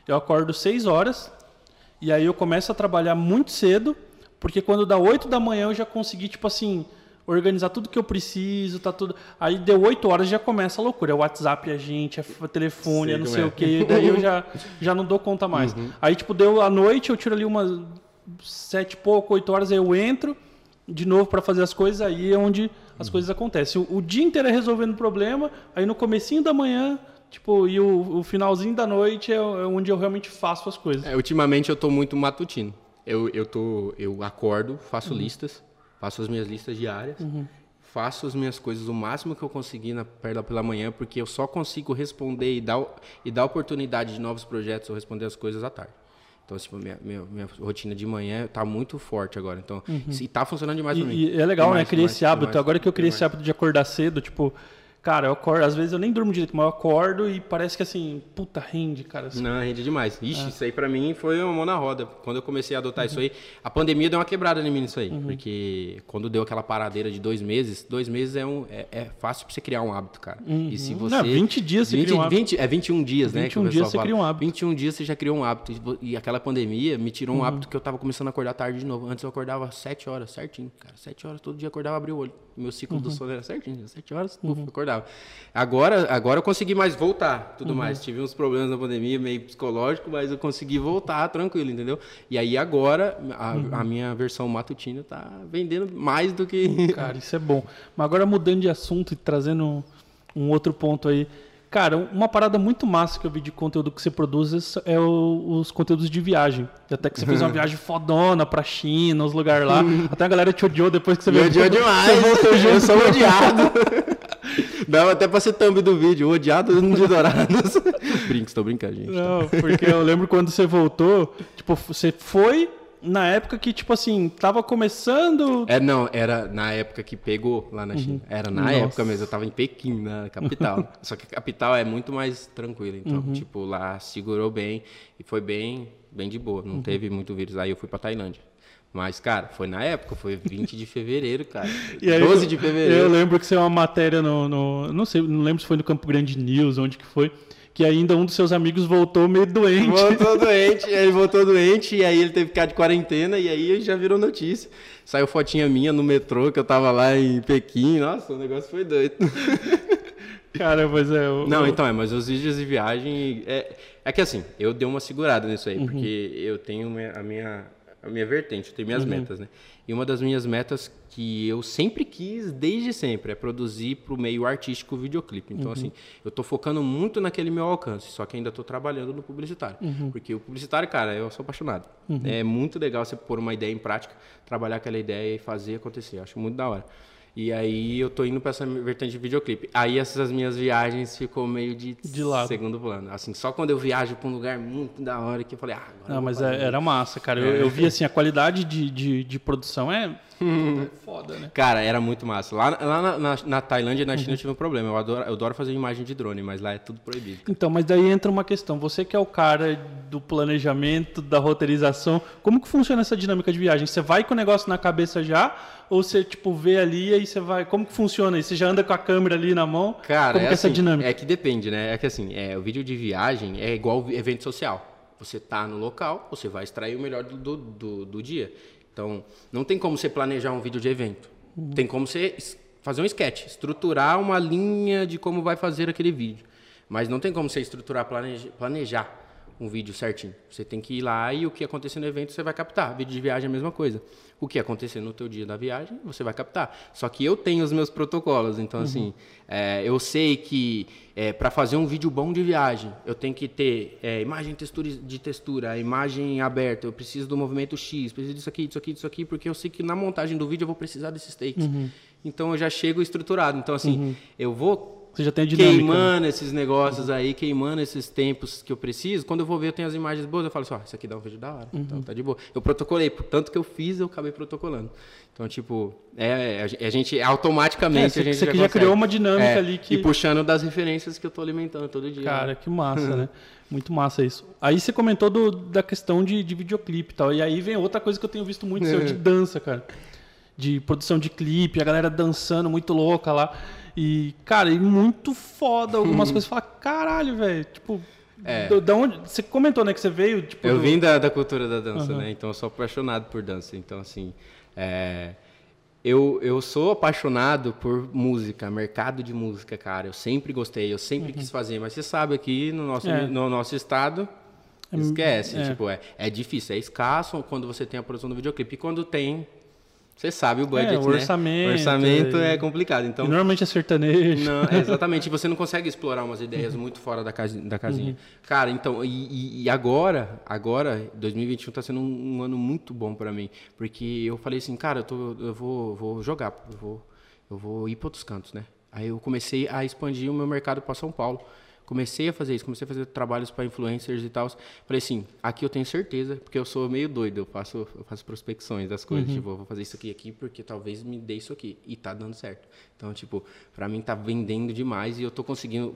eu acordo 6 horas e aí eu começo a trabalhar muito cedo, porque quando dá 8 da manhã eu já consegui, tipo assim, organizar tudo que eu preciso, tá tudo. Aí deu 8 horas já começa a loucura. É WhatsApp, a gente, é telefone, é não sei é. o quê. Daí eu já, já não dou conta mais. Aí, tipo, deu a noite, eu tiro ali umas sete e pouco, oito horas, aí eu entro de novo para fazer as coisas, aí é onde as coisas acontecem. O, o dia inteiro é resolvendo problema, aí no comecinho da manhã, tipo, e o, o finalzinho da noite é, é onde eu realmente faço as coisas. É, ultimamente eu tô muito matutino. Eu, eu, tô, eu acordo, faço listas, faço as minhas listas diárias, faço as minhas coisas o máximo que eu conseguir na perda pela manhã, porque eu só consigo responder e dar, e dar oportunidade de novos projetos ou responder as coisas à tarde. Então, tipo, minha, minha, minha rotina de manhã tá muito forte agora. Então, e tá funcionando demais pra mim. E, e é legal, Tem né? Criar esse hábito. mais, Agora que eu criei mais. esse hábito de acordar cedo, tipo, cara, eu acordo, às vezes eu nem durmo direito, mas eu acordo e parece que assim, puta, rende, cara. assim. Não, rende demais. É. Ixi, isso aí pra mim foi uma mão na roda. Quando eu comecei a adotar isso aí, a pandemia deu uma quebrada em mim nisso aí. Uhum. Porque quando deu aquela paradeira de dois meses, dois meses é, um, é, é fácil pra você criar um hábito, cara. E se você. Não, 20 dias você 20, cria um hábito. 20 é 21 dias, né? que o 21 dias você fala. cria um hábito. 21 dias você já criou um hábito. E aquela pandemia me tirou um Uhum. hábito que eu tava começando a acordar tarde de novo. Antes eu acordava 7 horas, certinho, cara. 7 horas, todo dia acordava, abria o olho. Meu ciclo Uhum. do sono era certinho, 7 horas, puf, eu acordava. Agora, agora eu consegui mais voltar, tudo Uhum. mais. Tive uns problemas na pandemia, meio psicológico, mas eu consegui voltar tranquilo, entendeu? E aí agora a, Uhum. a minha versão matutina tá vendendo mais do que. [laughs] Cara, [laughs] isso é bom. Mas agora mudando de assunto e trazendo um, outro ponto aí. Cara, uma parada muito massa que eu vi de conteúdo que você produz é o- os conteúdos de viagem. Até que você fez uma [laughs] viagem fodona pra China, os lugares lá. Até a galera te odiou depois que você Me veio. odiou demais. Você voltou junto. Eu sou odiado. Dava até pra ser thumb do vídeo, odiado de dourados. [laughs] Brinks, tô brincando, gente. Não, porque eu lembro quando você voltou, tipo, você foi na época que, tipo assim, tava começando. É, não, era na época que pegou lá na China. Era na Uhum. Nossa. época mesmo, eu tava em Pequim, na capital. [laughs] Só que a capital é muito mais tranquila, então, Uhum. tipo, lá segurou bem e foi bem, bem de boa, Uhum. não teve muito vírus. Aí eu fui pra Tailândia. Mas, cara, foi na época, foi 20 de fevereiro, cara. [laughs] E aí, 12 de Eu fevereiro. lembro que saiu uma matéria no, no- Não sei, não lembro se foi no Campo Grande News, onde que foi. Que ainda um dos seus amigos voltou meio doente. Voltou [laughs] doente, ele voltou doente e aí ele teve que ficar de quarentena e aí já virou notícia. Saiu fotinha minha no metrô que eu tava lá em Pequim. Nossa, o negócio foi doido. [laughs] Cara, mas é. o- Não, então, é, mas os vídeos de viagem. É, é que assim, eu dei uma segurada nisso Uhum. aí, porque eu tenho a minha, a minha vertente, eu tenho Uhum. minhas metas, né? E uma das minhas metas que eu sempre quis, desde sempre, é produzir para o meio artístico videoclipe. Então, Uhum. assim, eu tô focando muito naquele meu alcance, só que ainda tô trabalhando no publicitário. Uhum. Porque o publicitário, cara, eu sou apaixonado. É muito legal você pôr uma ideia em prática, trabalhar aquela ideia e fazer acontecer. Eu acho muito da hora. E aí eu tô indo pra essa vertente de videoclipe. Aí essas minhas viagens ficou meio de, De lado. segundo plano. Assim, só quando eu viajo pra um lugar muito da hora que eu falei, ah, agora Não, mas é- era massa, cara. Eu, eu vi assim, a qualidade de, de, de produção é. É foda, né? Cara, era muito massa. Lá, lá na, na, na Tailândia e na Uhum. China eu tive um problema. Eu adoro, eu adoro fazer imagem de drone, mas lá é tudo proibido. Então, mas daí entra uma questão. Você que é o cara do planejamento, da roteirização, como que funciona essa dinâmica de viagem? Você vai com o negócio na cabeça já? Ou você, tipo, vê ali e aí você vai. Como que funciona? E você já anda com a câmera ali na mão? Cara, como é que é essa assim, dinâmica? É que depende, né? É que assim, é, o vídeo de viagem é igual evento social. Você tá no local, você vai extrair o melhor do, do, do- do dia. Então, não tem como você planejar um vídeo de evento. Tem como você fazer um sketch, estruturar uma linha de como vai fazer aquele vídeo. Mas não tem como você estruturar, planeja- planejar um vídeo certinho. Você tem que ir lá e o que acontecer no evento você vai captar. Vídeo de viagem é a mesma coisa. O que acontecer no teu dia da viagem, você vai captar. Só que eu tenho os meus protocolos. Então, uhum. assim, é, eu sei que é, para fazer um vídeo bom de viagem, eu tenho que ter é, imagem textura, de textura, imagem aberta, eu preciso do movimento X, preciso disso aqui, disso aqui, disso aqui, porque eu sei que na montagem do vídeo eu vou precisar desses takes. Uhum. Então, eu já chego estruturado. Então, assim, uhum. eu vou você já tem a dinâmica. Queimando esses negócios aí, queimando esses tempos que eu preciso. Quando eu vou ver, eu tenho as imagens boas, eu falo assim, ó, isso aqui dá um vídeo da hora. Uhum. Então tá de boa. Eu protocolei, tanto que eu fiz, eu acabei protocolando. Então, tipo, é, a gente automaticamente. É, a gente você já, já criou uma dinâmica é, ali que. E puxando das referências que eu tô alimentando todo dia. Cara, né? que massa, [laughs] né? Muito massa isso. Aí você comentou do, da questão de, de videoclipe e tal. E aí vem outra coisa que eu tenho visto muito seu de dança, cara. De produção de clipe, a galera dançando muito louca lá. E, cara, e muito foda algumas [laughs] coisas. Fala, caralho, velho. Tipo, é. Da onde, você comentou, né, que você veio, tipo... Eu do... vim da, da cultura da dança, uhum. né? Então eu sou apaixonado por dança. Então, assim, é... eu, eu sou apaixonado por música, mercado de música, cara. Eu sempre gostei, eu sempre uhum. quis fazer. Mas você sabe aqui no nosso, é. no nosso estado, é esquece. É. Tipo, é, é difícil, é escasso quando você tem a produção do videoclipe. E quando tem, você sabe o budget, é, o orçamento, né? O orçamento é, é complicado. Então, normalmente é sertanejo. Não, é, [laughs] exatamente. você não consegue explorar umas ideias muito fora da, casa, da casinha. Uhum. Cara, então, e, e, agora, agora, 2021 está sendo um, um, ano muito bom para mim. Porque eu falei assim, cara, eu, tô, eu vou, vou jogar, eu vou, eu vou ir para outros cantos, né? Aí eu comecei a expandir o meu mercado para São Paulo. Comecei a fazer isso, comecei a fazer trabalhos para influencers e tal. Falei assim, aqui eu tenho certeza, porque eu sou meio doido, eu faço, eu faço prospecções das coisas, uhum. tipo, eu vou fazer isso aqui aqui porque talvez me dê isso aqui e tá dando certo. Então, tipo, para mim tá vendendo demais e eu tô conseguindo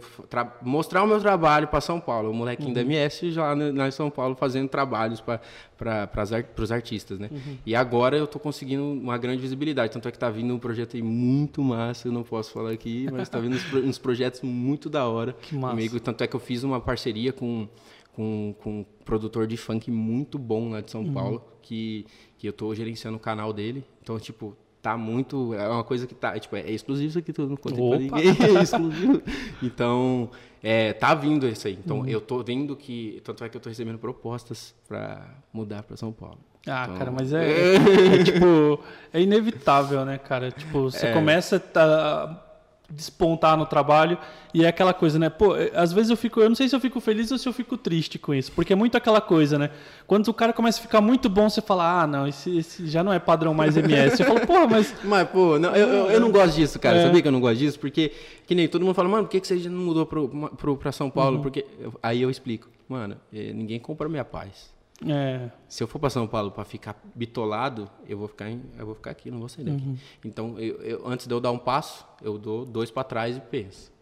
mostrar o meu trabalho para São Paulo. O molequinho uhum. da MS já lá em São Paulo fazendo trabalhos para para os artistas, né? Uhum. E agora eu tô conseguindo uma grande visibilidade, tanto é que tá vindo um projeto aí muito massa, eu não posso falar aqui, mas tá vindo uns, uns projetos muito da hora. Que massa comigo. Tanto é que eu fiz uma parceria com, com, com um produtor de funk muito bom lá de São uhum. Paulo, que, que eu estou gerenciando o canal dele. Então, tipo, tá muito. É uma coisa que tá. Tipo, é exclusivo isso aqui, tudo não contei pra ninguém. [laughs] É exclusivo. Então, é, tá vindo isso aí. Então, uhum. eu tô vendo que. Tanto é que eu tô recebendo propostas para mudar para São Paulo. Ah, então... cara, mas é, [laughs] é, é, tipo. É inevitável, né, cara? Tipo, você é. começa a. Tá, despontar no trabalho e é aquela coisa, né? Pô, é, às vezes eu fico, eu não sei se eu fico feliz ou se eu fico triste com isso, porque é muito aquela coisa, né? Quando o cara começa a ficar muito bom, você fala, ah, não, esse, esse já não é padrão mais MS. Você fala, pô, mas. [laughs] Mas, pô, não, eu, eu, eu, não gosto disso, cara. É. Sabia que eu não gosto disso? Porque, que nem todo mundo fala, mano, por que, que você não mudou pro, pro, pra São Paulo? Uhum. Porque. Aí eu explico, mano, eh, ninguém compra minha paz. É. Se eu for para São Paulo para ficar bitolado, eu vou ficar, em, eu vou ficar aqui, não vou sair daqui. Uhum. Então, eu, eu, antes de eu dar um passo, eu dou dois para trás e penso.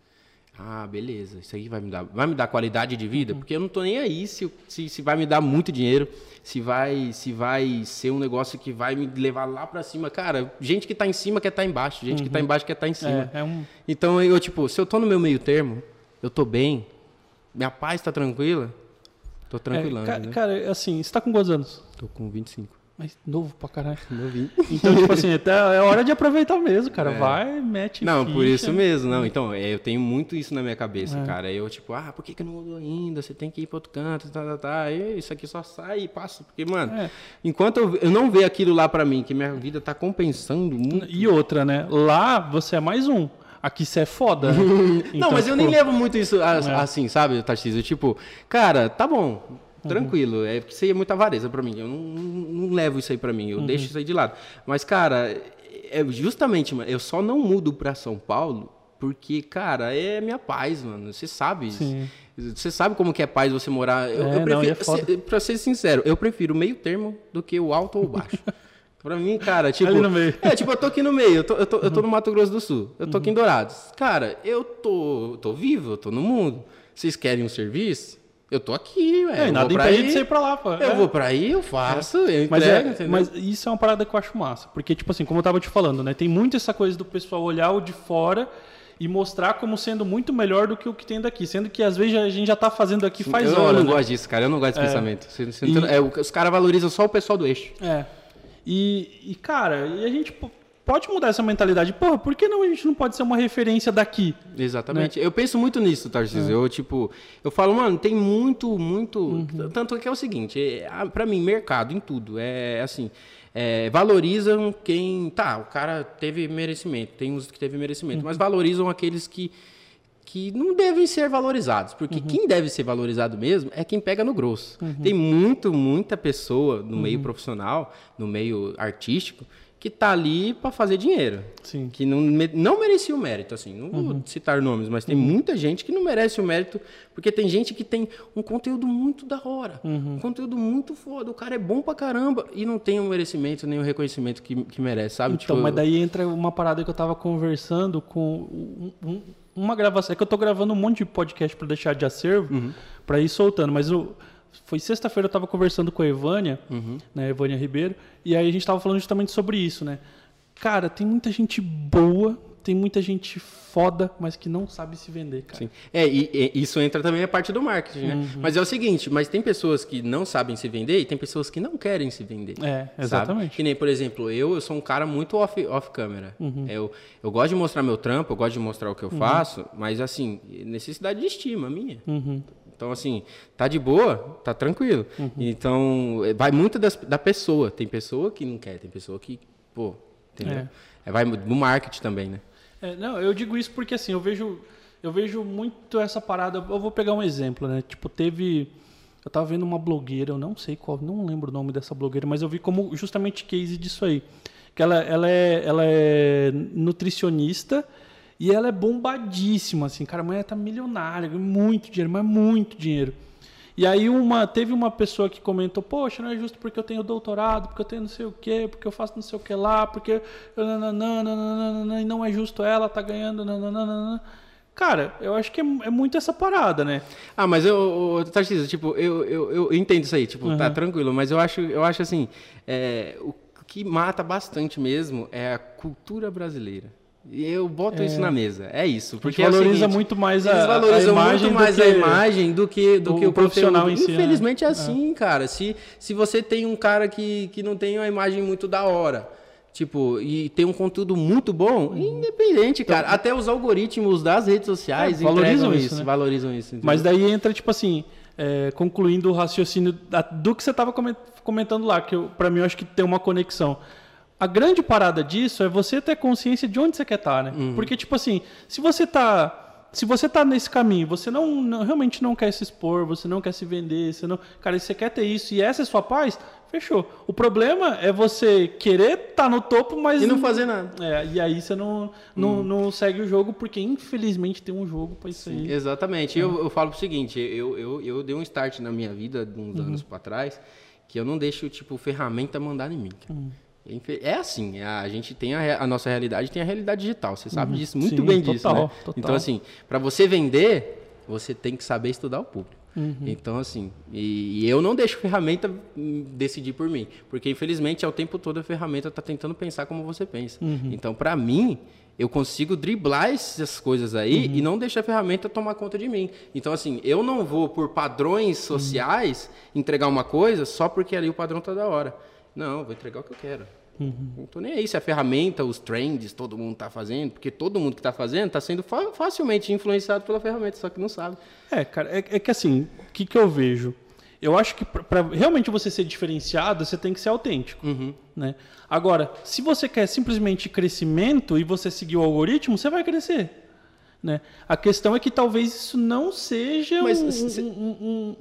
Ah, beleza, isso aí vai me dar, vai me dar qualidade de vida, uhum. porque eu não tô nem aí se, se, se vai me dar muito dinheiro, se vai, se vai ser um negócio que vai me levar lá para cima. Cara, gente que tá em cima quer estar tá embaixo, gente uhum. que tá uhum. embaixo quer estar tá em cima. É, é um... Então, eu tipo, se eu tô no meu meio termo, eu tô bem, minha paz tá tranquila, Tô tranquilando. É, né? Cara, assim, você tá com quantos anos? Tô com 25. Mas novo pra caralho. Novinho. Então, tipo assim, até é hora de aproveitar mesmo, cara. É. Vai, mete Não, ficha. por isso mesmo. Não, então, é, eu tenho muito isso na minha cabeça, é. cara. Eu, tipo, ah, por que, que não mudou ainda? Você tem que ir pra outro canto, tá, tá, tá. E isso aqui só sai e passa. Porque, mano, é. enquanto eu, eu não ver aquilo lá pra mim, que minha vida tá compensando muito. E outra, né? Lá você é mais um. Aqui você é foda. [laughs] então, não, mas tipo... eu nem tipo, levo muito isso é. assim, sabe, Tarcísio? Tipo, cara, tá bom, uhum. tranquilo. É porque isso aí é muita avareza para mim. Eu não, não, levo isso aí para mim. Eu uhum. deixo isso aí de lado. Mas, cara, é justamente, eu só não mudo para São Paulo porque, cara, é minha paz, mano. Você sabe. Sim. Você sabe como que é paz você morar. Eu, é, eu prefiro, não, é pra ser sincero, eu prefiro o meio termo do que o alto ou o baixo. [laughs] Pra mim, cara, tipo. Ali no meio. É, tipo, eu tô aqui no meio, eu tô, eu tô, eu tô no Mato Grosso do Sul, eu tô aqui em Dourados. Cara, eu tô, tô vivo, eu tô no mundo. Vocês querem um serviço? Eu tô aqui, velho. É, nada impede de você ir pra lá, pô. Eu é. vou pra aí, eu faço, é. eu mas, entrego, é, mas isso é uma parada que eu acho massa. Porque, tipo assim, como eu tava te falando, né? Tem muito essa coisa do pessoal olhar o de fora e mostrar como sendo muito melhor do que o que tem daqui. Sendo que às vezes a gente já tá fazendo aqui faz eu horas. Eu não né? gosto disso, cara. Eu não gosto desse é. pensamento. Você, você e... é, os caras valorizam só o pessoal do eixo. É. E, e, cara, e a gente pode mudar essa mentalidade. Porra, por que não a gente não pode ser uma referência daqui? Exatamente. Né? Eu penso muito nisso, Tarcísio. É. Eu, tipo, eu falo, mano, tem muito, muito. Uhum. Tanto que é o seguinte, é, para mim, mercado em tudo. É assim. É, valorizam quem. Tá, o cara teve merecimento, tem uns que teve merecimento, uhum. mas valorizam aqueles que que não devem ser valorizados, porque uhum. quem deve ser valorizado mesmo é quem pega no grosso. Uhum. Tem muito, muita pessoa no uhum. meio profissional, no meio artístico, que tá ali para fazer dinheiro. Sim. Que não, não merecia o mérito, assim. Não vou uhum. citar nomes, mas tem uhum. muita gente que não merece o mérito, porque tem gente que tem um conteúdo muito da hora, uhum. um conteúdo muito foda. O cara é bom pra caramba e não tem o merecimento nem o reconhecimento que, que merece, sabe? Então, tipo, mas daí entra uma parada que eu tava conversando com um, um uma gravação. É que eu tô gravando um monte de podcast para deixar de acervo, uhum. para ir soltando. Mas o, foi sexta-feira eu tava conversando com a Evânia, uhum. né, Evânia Ribeiro, e aí a gente tava falando justamente sobre isso, né? Cara, tem muita gente boa tem muita gente foda, mas que não sabe se vender, cara. Sim. É, e, e isso entra também a parte do marketing, né? Uhum. Mas é o seguinte, mas tem pessoas que não sabem se vender e tem pessoas que não querem se vender. É, exatamente. Sabe? Que nem, por exemplo, eu, eu sou um cara muito off, off câmera. Uhum. Eu, eu gosto de mostrar meu trampo, eu gosto de mostrar o que eu uhum. faço, mas assim, necessidade de estima minha. Uhum. Então, assim, tá de boa, tá tranquilo. Uhum. Então, vai muito das, da pessoa. Tem pessoa que não quer, tem pessoa que, pô, entendeu? É. É, vai no marketing também, né? É, não, eu digo isso porque assim, eu vejo, eu vejo muito essa parada. Eu vou pegar um exemplo, né? Tipo, teve. Eu tava vendo uma blogueira, eu não sei qual, não lembro o nome dessa blogueira, mas eu vi como justamente case disso aí. Que ela, ela, é, ela é nutricionista e ela é bombadíssima, assim. Cara, a mulher tá milionária, muito dinheiro, mas muito dinheiro. E aí uma, teve uma pessoa que comentou, poxa, não é justo porque eu tenho doutorado, porque eu tenho não sei o quê, porque eu faço não sei o que lá, porque e não é justo ela tá ganhando nananana. Cara, eu acho que é, é, muito essa parada, né? Ah, mas eu, Tarcísio, tipo, eu, eu, eu entendo isso aí, tipo, uhum. tá tranquilo, mas eu acho, eu acho assim, é, o que mata bastante mesmo é a cultura brasileira. E eu boto é. isso na mesa. É isso. Porque a valoriza é seguinte, muito mais a, eles valorizam a imagem muito mais a imagem do que, do o, que o profissional em si. Né? Infelizmente é assim, é. cara. Se, se você tem um cara que, que não tem uma imagem muito da hora, tipo, e tem um conteúdo muito bom, uhum. independente, cara. Então, Até os algoritmos das redes sociais é, valorizam isso, né? valorizam isso. Mas daí entra, tipo assim, é, concluindo o raciocínio do que você estava comentando lá, que para mim eu acho que tem uma conexão a grande parada disso é você ter consciência de onde você quer estar, tá, né? Uhum. Porque, tipo assim, se você tá. Se você tá nesse caminho, você não, não, realmente não quer se expor, você não quer se vender, você não. Cara, você quer ter isso e essa é sua paz, fechou. O problema é você querer estar tá no topo, mas. E não fazer nada. É, e aí você não, não, uhum. não segue o jogo, porque infelizmente tem um jogo para isso aí. Exatamente. Eu, eu falo o seguinte, eu, eu, eu dei um start na minha vida uns uhum. anos para trás, que eu não deixo, tipo, ferramenta mandar em mim. Uhum. É assim, a gente tem a, a, nossa realidade, tem a realidade digital. Você sabe uhum. disso muito Sim, bem total, disso, né? Total. Então assim, para você vender, você tem que saber estudar o público. Uhum. Então assim, e, e, eu não deixo a ferramenta hum, decidir por mim, porque infelizmente ao tempo todo a ferramenta está tentando pensar como você pensa. Uhum. Então para mim eu consigo driblar essas coisas aí uhum. e não deixar a ferramenta tomar conta de mim. Então, assim, eu não vou, por padrões sociais, entregar uma coisa só porque ali o padrão tá da hora. Não, vou entregar o que eu quero. Uhum. Não tô nem aí se a ferramenta, os trends, todo mundo está fazendo, porque todo mundo que está fazendo está sendo fa facilmente influenciado pela ferramenta, só que não sabe. É, cara, é, é que assim, o que, que eu vejo? Eu acho que para realmente você ser diferenciado, você tem que ser autêntico. Uhum. Né? Agora, se você quer simplesmente crescimento e você seguir o algoritmo, você vai crescer. Né? A questão é que talvez isso não seja Mas, um, se... um, um,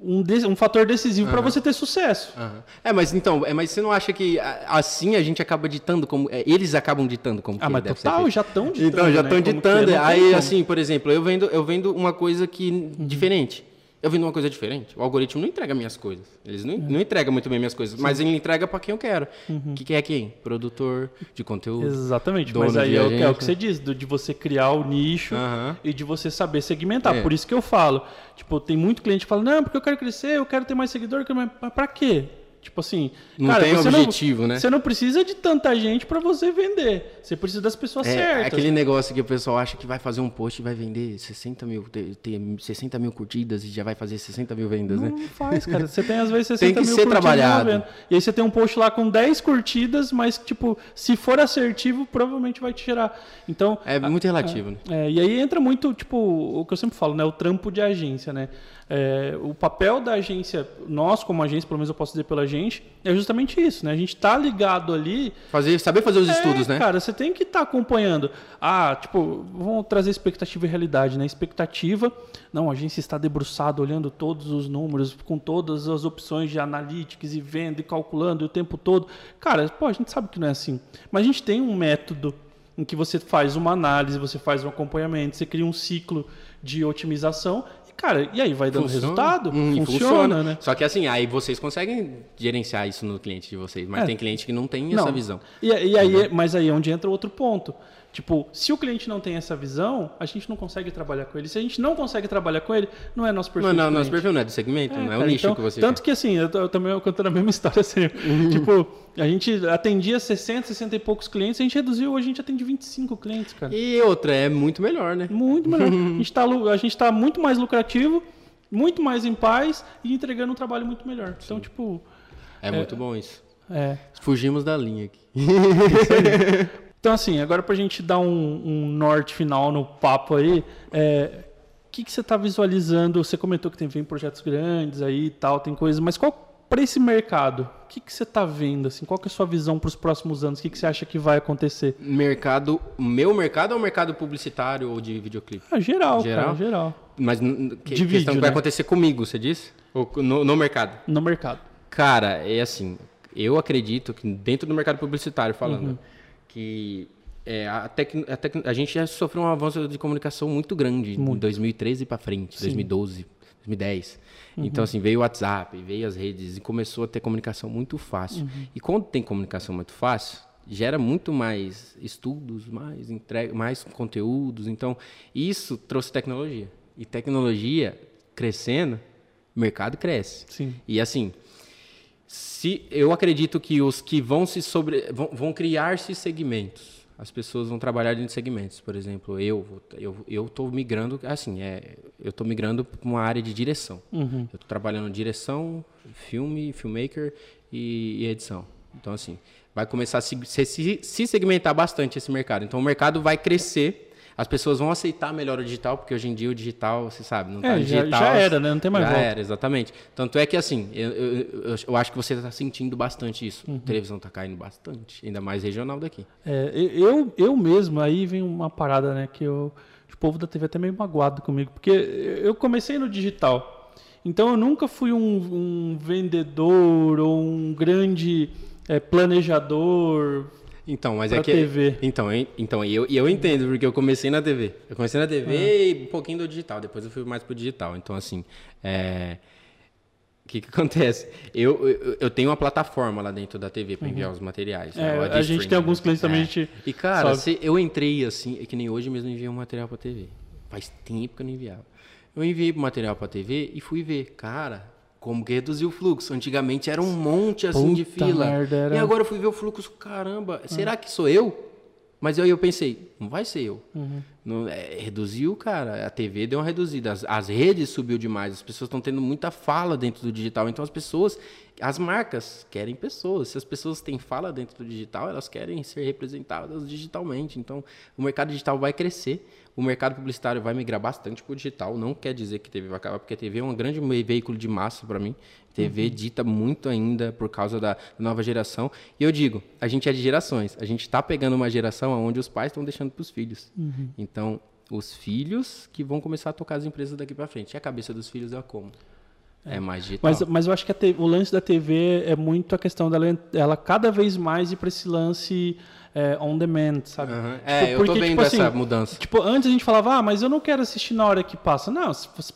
um, de, um fator decisivo uhum. para você ter sucesso. Uhum. É, mas então, é, mas você não acha que assim a gente acaba ditando como. É, eles acabam ditando como ah, mas total, já estão ditando. Então, já estão né? ditando. É, aí, assim, por exemplo, eu vendo, eu vendo uma coisa que uhum. diferente eu vendo uma coisa diferente. O algoritmo não entrega minhas coisas. Eles não, não entregam muito bem minhas coisas, Sim. mas ele entrega para quem eu quero. Uhum. Que, que é quem? Produtor de conteúdo. Exatamente. Mas aí é, é, o que você diz, de você criar o nicho uhum. e de você saber segmentar. É. Por isso que eu falo. Tipo, tem muito cliente que fala, não, porque eu quero crescer, eu quero ter mais seguidor, mas para quê? Tipo assim, não cara, tem objetivo, não, né? Você não precisa de tanta gente para você vender. Você precisa das pessoas é, certas. É aquele negócio que o pessoal acha que vai fazer um post e vai vender 60 mil, ter, ter 60 mil curtidas e já vai fazer 60 mil vendas, não né? Não faz, cara. Você tem às vezes 60 [laughs] tem que mil ser trabalhado. E aí você tem um post lá com 10 curtidas, mas, tipo, se for assertivo, provavelmente vai te gerar. Então. É muito relativo, é, né? É, e aí entra muito, tipo, o que eu sempre falo, né? O trampo de agência, né? É, o papel da agência, nós como agência, pelo menos eu posso dizer pela gente, é justamente isso, né? A gente está ligado ali. Fazer, saber fazer os é, estudos, né? Cara, você tem que estar tá acompanhando. Ah, tipo, vamos trazer expectativa e realidade, né? Expectativa, não, a agência está debruçada, olhando todos os números, com todas as opções de analytics e venda e calculando o tempo todo. Cara, pô, a gente sabe que não é assim. Mas a gente tem um método em que você faz uma análise, você faz um acompanhamento, você cria um ciclo de otimização Cara, e aí vai dando funciona. resultado? Hum, funciona, funciona, né? Só que assim, aí vocês conseguem gerenciar isso no cliente de vocês, mas é. tem cliente que não tem não. essa visão. E, e aí, uhum. mas aí é onde entra outro ponto. Tipo, se o cliente não tem essa visão, a gente não consegue trabalhar com ele. Se a gente não consegue trabalhar com ele, não é nosso perfil. Não, não nosso perfil não é do segmento, é, não é cara, o nicho então, que você Tanto quer. que assim, eu, eu também contando a mesma [laughs] história assim. Uhum. Tipo, a gente atendia 60, 60 e poucos clientes, a gente reduziu, hoje a gente atende 25 clientes, cara. E outra, é muito melhor, né? Muito melhor. [laughs] a gente está tá muito mais lucrativo, muito mais em paz e entregando um trabalho muito melhor. Então, Sim. Então, tipo. É, é, muito bom isso. É. Fugimos da linha aqui. [laughs] Então, assim, agora para a gente dar um, um, norte final no papo aí, é, o que, que você está visualizando? Você comentou que tem vem projetos grandes aí e tal, tem coisas, mas qual para esse mercado, o que, que você está vendo? Assim, qual que é a sua visão para os próximos anos? O que, que você acha que vai acontecer? Mercado, meu mercado ou mercado publicitário ou de videoclipe? Ah, geral, geral. Cara, geral. Mas que de que vai né? acontecer comigo, você disse? Ou no, no mercado? No mercado. Cara, é assim, eu acredito que dentro do mercado publicitário falando, uhum que é, a, tec, a, tec, a, gente já sofreu um avanço de comunicação muito grande muito. em 2013 para frente, Sim. 2012, 2010. Uhum. Então, assim, veio o WhatsApp, veio as redes e começou a ter comunicação muito fácil. Uhum. E quando tem comunicação muito fácil, gera muito mais estudos, mais entrega, mais conteúdos. Então, isso trouxe tecnologia. E tecnologia crescendo, o mercado cresce. Sim. E assim, se eu acredito que os que vão se sobre vão, vão criar-se segmentos. As pessoas vão trabalhar dentro de segmentos. Por exemplo eu eu eu estou migrando assim é eu estou migrando para uma área de direção. Uhum. eu estou trabalhando direção filme filmmaker e, e, edição. Então assim vai começar a se, se, se segmentar bastante esse mercado. Então o mercado vai crescer as pessoas vão aceitar melhor o digital, porque hoje em dia o digital, você sabe, não está é, digital. Já, já, era, né? Não tem mais já volta. era, exatamente. Tanto é que, assim, eu, eu, eu, eu acho que você está sentindo bastante isso. Uhum. A televisão está caindo bastante, ainda mais regional daqui. É, eu, eu mesmo, aí vem uma parada, né, que eu, o povo da TV até meio magoado comigo, porque eu comecei no digital. Então eu nunca fui um, um vendedor ou um grande é, planejador, então, mas é que. TV. Então, então eu, eu entendo, porque eu comecei na TV. Eu comecei na TV ah. e um pouquinho do digital. Depois eu fui mais pro digital. Então, assim. É... O que, que [laughs] acontece? Eu, eu, eu, tenho uma plataforma lá dentro da TV para enviar uhum. os materiais. É, né? A gente tem alguns clientes também. É. Gente e, cara, se eu entrei assim, é que nem hoje mesmo enviei um material para TV. Faz tempo que eu não enviava. Eu enviei o material para TV e fui ver. Cara, como que reduziu o fluxo? Antigamente era um monte assim Puta de fila. Merda, era... E agora eu fui ver o fluxo, caramba, ah. será que sou eu? Mas aí eu pensei, não vai ser eu. Uhum. Não, é, reduziu, cara. A TV deu uma reduzida. As, as redes subiu demais. As pessoas estão tendo muita fala dentro do digital. Então as pessoas, as marcas querem pessoas. Se as pessoas têm fala dentro do digital, elas querem ser representadas digitalmente. Então o mercado digital vai crescer. O mercado publicitário vai migrar bastante para o digital. Não quer dizer que TV vai acabar, porque a TV é um grande veículo de massa para mim. A TV uhum. dita muito ainda por causa da nova geração. E eu digo, a gente é de gerações. A gente está pegando uma geração onde os pais estão deixando para os filhos. Uhum. Então, os filhos que vão começar a tocar as empresas daqui para frente. E a cabeça dos filhos é como? É, mais digital. Mas, mas eu acho que TV, o lance da TV é muito a questão dela, ela cada vez mais ir para esse lance é, on demand, sabe? Uhum. Tipo, é, eu tô vendo tipo, essa assim, mudança. Tipo, antes a gente falava, ah, mas eu não quero assistir na hora que passa. Não,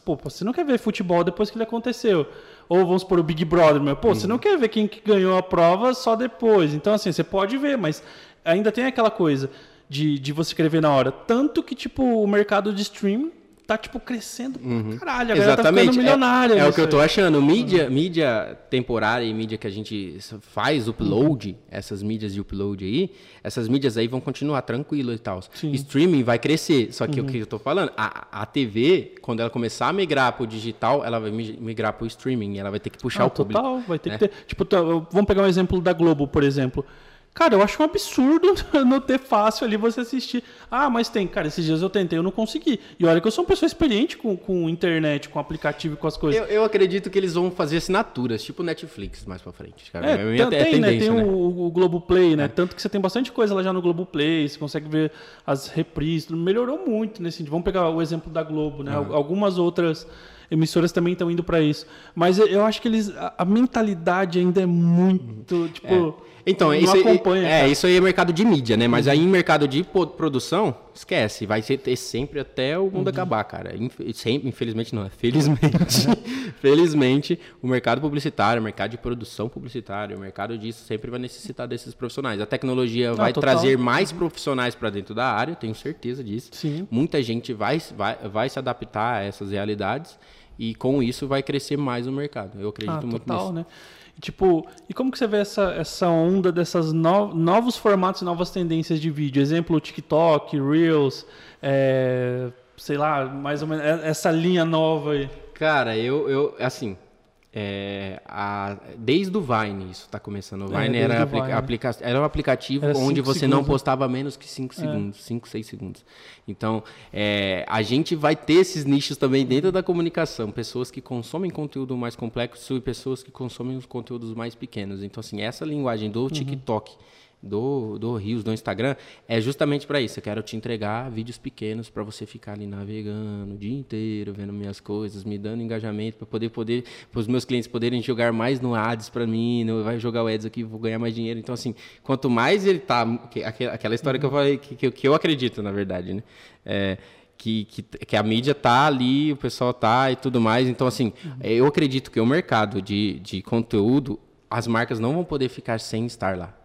pô, você não quer ver futebol depois que ele aconteceu. Ou vamos por o Big Brother, meu. Pô, uhum. você não quer ver quem que ganhou a prova só depois. Então, assim, você pode ver, mas ainda tem aquela coisa de, de você querer ver na hora. Tanto que, tipo, o mercado de streaming tá, tipo, crescendo pra caralho. A tá ficando milionária. É, é o que eu nisso tô aí. achando. Mídia, mídia temporária e mídia que a gente faz, upload, essas mídias de upload aí, essas mídias aí vão continuar tranquilo e tal. Streaming vai crescer. Só que o que eu tô falando, a, a TV, quando ela começar a migrar pro digital, ela vai mi- migrar pro streaming. Ela vai ter que puxar Ah, o público. total, vai ter né? que ter. Tipo, tá, vamos pegar um exemplo da Globo, por exemplo. Cara, eu acho um absurdo [laughs] não ter fácil ali você assistir. Ah, mas tem. Cara, esses dias eu tentei, eu não consegui. E olha que eu sou uma pessoa experiente com, com internet, com aplicativo e com as coisas. Eu, eu acredito que eles vão fazer assinaturas, tipo Netflix mais pra frente. Cara. É, minha tem, te- tem, né? Tem né? o, o Globoplay, né? Tanto que você tem bastante coisa lá já no Globoplay, você consegue ver as reprises. Melhorou muito nesse sentido. Vamos pegar o exemplo da Globo, né? Algumas outras emissoras também estão indo para isso. Mas eu- acho que eles. A, a mentalidade ainda é muito. Tipo. Então, isso acompanha. é, isso aí é mercado de mídia, né? Mas aí em mercado de produção, esquece. Vai ser ter sempre até o Uhum. mundo acabar, cara. Infelizmente não, é felizmente. [laughs] felizmente, o mercado publicitário, o mercado de produção publicitária, o mercado disso sempre vai necessitar desses profissionais. A tecnologia vai total. trazer mais profissionais para dentro da área, tenho certeza disso. Sim. Muita gente vai, vai, vai se adaptar a essas realidades e com isso vai crescer mais o mercado. Eu acredito Ah, muito total, nisso. né? Tipo, e como que você vê essa, essa onda dessas no- novos formatos e novas tendências de vídeo? Exemplo, TikTok, Reels, é, sei lá, mais ou menos é- essa linha nova aí. Cara, eu, eu assim, é, a- desde o Vine isso tá começando. O É, Vine desde era, apli- Vine. aplica- era um aplicativo Era onde você não segundos, né? postava menos que 5 segundos, 5, 6 segundos. Então, é, a gente vai ter esses nichos também dentro da comunicação. Pessoas que consomem conteúdo mais complexo e pessoas que consomem os conteúdos mais pequenos. Então, assim, essa linguagem Uhum. do TikTok, do, do Reels, do Instagram, é justamente para isso. Eu quero te entregar vídeos pequenos para você ficar ali navegando o dia inteiro, vendo minhas coisas, me dando engajamento para poder poder os meus clientes poderem jogar mais no ads para mim, no, vai jogar o ads aqui, vou ganhar mais dinheiro. Então assim, quanto mais ele tá, que- aque- aquela história que eu falei que, que, eu- que eu acredito, na verdade, né? É, que, que, que a mídia tá ali, o pessoal tá e tudo mais. Então, assim, eu acredito que o mercado de, de conteúdo, as marcas não vão poder ficar sem estar lá.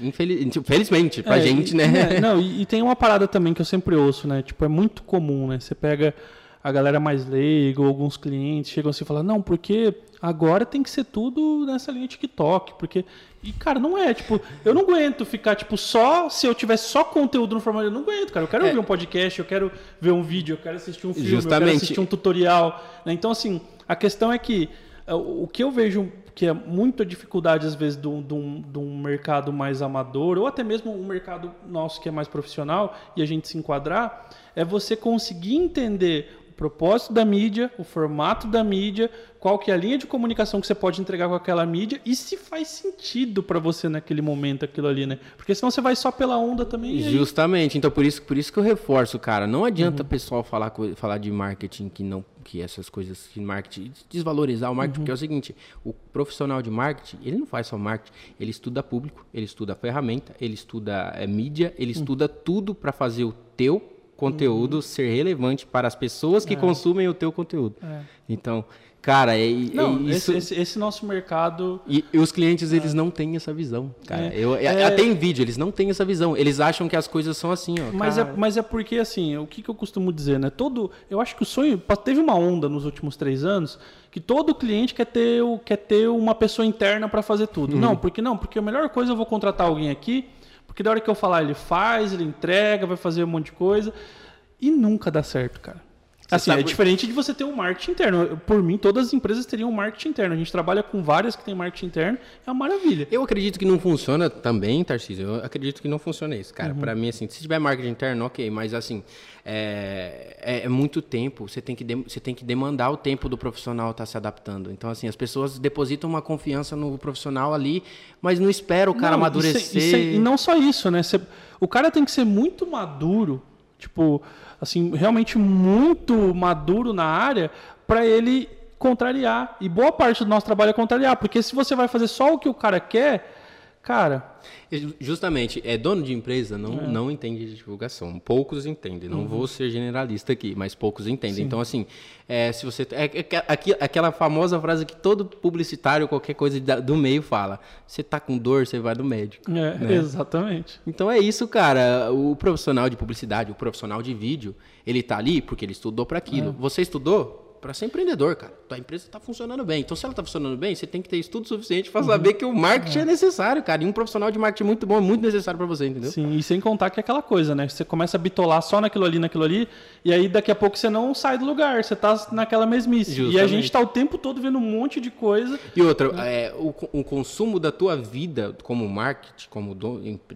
Infeliz, tipo, felizmente, pra É, gente, né? é, não, e, [laughs] e tem uma parada também que eu sempre ouço, né? Tipo, é muito comum, né? Você pega a galera mais leiga, ou alguns clientes chegam assim e falam, não, porque agora tem que ser tudo nessa linha TikTok, porque... E, cara, não é, tipo, eu não aguento ficar, tipo, só... Se eu tiver só conteúdo no formato, eu não aguento, cara. Eu quero É. ouvir um podcast, eu quero ver um vídeo, eu quero assistir um filme, eu Justamente. quero assistir um tutorial. né? Então, assim, a questão é que é, o que eu vejo que é muita dificuldade, às vezes, de um, mercado mais amador, ou até mesmo um mercado nosso que é mais profissional, e a gente se enquadrar, é você conseguir entender propósito da mídia, o formato da mídia, qual que é a linha de comunicação que você pode entregar com aquela mídia e se faz sentido para você naquele momento aquilo ali, né? Porque senão você vai só pela onda também. Justamente, então por isso, por isso que eu reforço, cara. Não adianta Uhum. o pessoal falar, falar de marketing que não. Que essas coisas que marketing. Desvalorizar o marketing, Uhum. porque é o seguinte, o profissional de marketing, ele não faz só marketing, ele estuda público, ele estuda ferramenta, ele estuda é, mídia, ele Uhum. estuda tudo para fazer o teu conteúdo ser relevante para as pessoas que consumem o teu conteúdo. É. Então, cara, é, é Não, isso. esse, esse- nosso mercado E, e os clientes, eles não têm essa visão, cara. É. Eu, É. Até em vídeo, eles não têm essa visão. Eles acham que as coisas são assim, ó. Mas é, mas é porque, assim, o que, que eu costumo dizer, né? Todo, eu acho que o sonho. Teve uma onda nos últimos três anos que todo cliente quer ter, quer ter uma pessoa interna para fazer tudo. Não, porque não, porque a melhor coisa eu vou contratar alguém aqui, porque da hora que eu falar, ele faz, ele entrega, vai fazer um monte de coisa. E nunca dá certo, cara. Assim, sabe- é diferente de você ter um marketing interno. Por mim, todas as empresas teriam um marketing interno. A gente trabalha com várias que têm marketing interno, é uma maravilha. Eu acredito que não funciona também, Tarcísio. Eu acredito que não funciona isso, Uhum. cara. Pra mim, assim, se tiver marketing interno, ok. Mas, assim, é, é- é muito tempo. Você tem, que dem- você tem que demandar o tempo do profissional estar se adaptando. Então, assim, as pessoas depositam uma confiança no profissional ali, mas não espera o cara Não, amadurecer. E, e e não só isso, né? Você- o cara tem que ser muito maduro, tipo, assim, realmente muito maduro na área para ele contrariar. E boa parte do nosso trabalho é contrariar, porque se você vai fazer só o que o cara quer, Cara. Justamente, é dono de empresa não, é. não entende de divulgação. Poucos entendem. Não uhum. vou ser generalista aqui, mas poucos entendem. Sim. Então, assim, é, se você. É, é, aquela famosa frase que todo publicitário, qualquer coisa do meio fala. Você tá com dor, você vai no médico. É, né? exatamente. Então é isso, cara. O profissional de publicidade, o profissional de vídeo, ele tá ali porque ele estudou para aquilo. É. Você estudou? Para ser empreendedor, cara. Tua empresa está funcionando bem. Então, se ela está funcionando bem, você tem que ter estudo suficiente para uhum. saber que o marketing é. é. necessário, cara. E um profissional de marketing muito bom é muito necessário para você, entendeu? Sim, e sem contar que é aquela coisa, né? Você começa a bitolar só naquilo ali, naquilo ali, e aí daqui a pouco você não sai do lugar, você tá naquela mesmice. Justamente. E a gente está o tempo todo vendo um monte de coisa. E outra, né? é, o, o, consumo da tua vida como marketing, como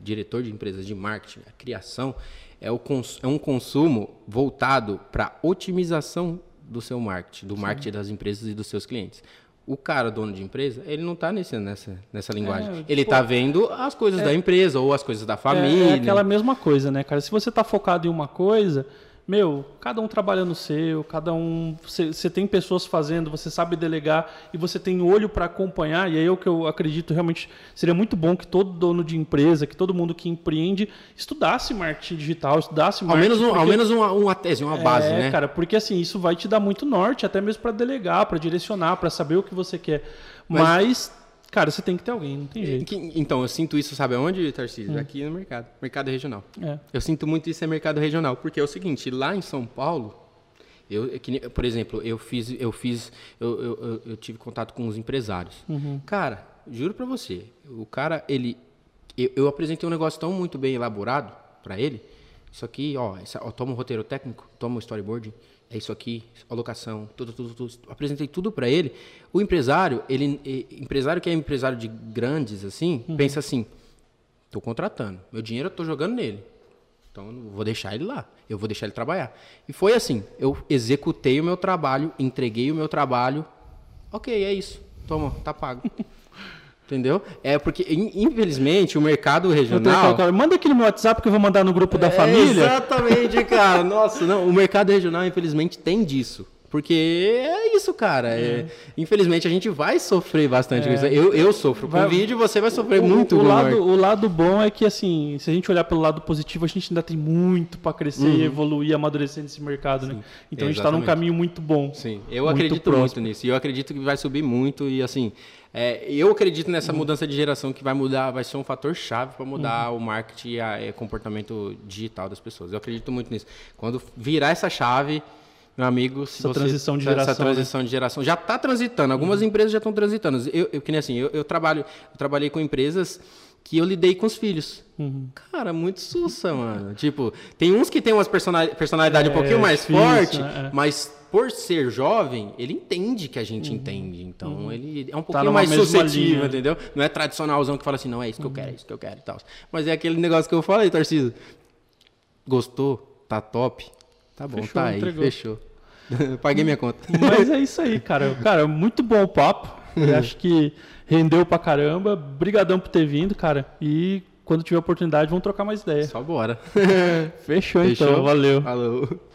diretor de empresas de marketing, a criação, é, o, é um consumo voltado para otimização do seu marketing, do Sim. marketing das empresas e dos seus clientes. O cara, dono de empresa, ele não está nessa, nessa linguagem. É, ele está vendo as coisas é, da empresa ou as coisas da família. É, é aquela mesma coisa, né, cara? Se você está focado em uma coisa, meu, cada um trabalha no seu, cada um. Você tem pessoas fazendo, você sabe delegar e você tem olho para acompanhar. E aí é o que eu acredito realmente seria muito bom que todo dono de empresa, que todo mundo que empreende, estudasse marketing digital, estudasse marketing. Ao menos, um, porque, ao menos uma, uma tese, uma base, é, né? cara, porque assim, isso vai te dar muito norte, até mesmo para delegar, para direcionar, para saber o que você quer. Mas, Mas Cara, você tem que ter alguém, não tem jeito. Então, eu sinto isso, sabe aonde, Tarcísio? Hum. Aqui no mercado. Mercado regional. É. Eu sinto muito isso é mercado regional, porque é o seguinte, lá em São Paulo, eu, é por exemplo, eu fiz, eu fiz, eu, eu, eu tive contato com os empresários. Uhum. Cara, juro para você, o cara, ele, eu, eu, apresentei um negócio tão muito bem elaborado para ele. Isso aqui, ó, essa, ó, toma um roteiro técnico, toma um storyboard, é isso aqui, alocação, tudo, tudo, tudo. Apresentei tudo para ele. O empresário, ele, empresário que é empresário de grandes, assim, uhum. pensa assim: estou contratando, meu dinheiro eu estou jogando nele. Então, eu não vou deixar ele lá, eu vou deixar ele trabalhar. E foi assim: eu executei o meu trabalho, entreguei o meu trabalho. Ok, é isso. Toma, tá pago. Entendeu? É porque, infelizmente, o mercado regional. Manda aqui no meu WhatsApp que eu vou mandar no grupo da é, família. Exatamente, cara. Nossa, não. O mercado regional, infelizmente, tem disso. Porque é isso, cara. É. É, infelizmente a gente vai sofrer bastante. É. Eu, eu sofro com vai, vídeo você vai sofrer o, muito. O, o lado, o lado bom é que, assim, se a gente olhar pelo lado positivo, a gente ainda tem muito para crescer, uhum. evoluir, amadurecer nesse mercado, né? Sim, né? Então a gente está num caminho muito bom. Sim, eu muito acredito próximo. muito nisso. E eu acredito que vai subir muito. E assim, é, eu acredito nessa uhum. mudança de geração que vai mudar, vai ser um fator chave para mudar uhum. o marketing e o comportamento digital das pessoas. Eu acredito muito nisso. Quando virar essa chave, meu amigo, se essa você, transição de geração, essa transição né? de geração já está transitando. Algumas uhum. empresas já estão transitando. Eu, eu que nem assim, eu, eu trabalho, eu trabalhei com empresas que eu lidei com os filhos. Uhum. Cara, muito sussa, mano. Tipo, tem uns que tem umas personalidade é, um pouquinho mais difícil, forte, é. mas por ser jovem, ele entende que a gente uhum. entende. Então, uhum. ele é um tá pouquinho tá mais suscetível, entendeu? Não é tradicionalzão que fala assim, não, é isso que eu quero, é isso que eu quero e tal. Mas é aquele negócio que eu falei, Tarcísio. Gostou? Tá top? Tá bom, fechou, tá aí, entregou. fechou. [laughs] Paguei minha conta. Mas é isso aí, cara. Cara, muito bom o papo. Eu [laughs] acho que rendeu pra caramba. Brigadão por ter vindo, cara. E quando tiver oportunidade, vamos trocar mais ideia. Só bora. Fechou, [laughs] Fechou, então. Valeu. Falou.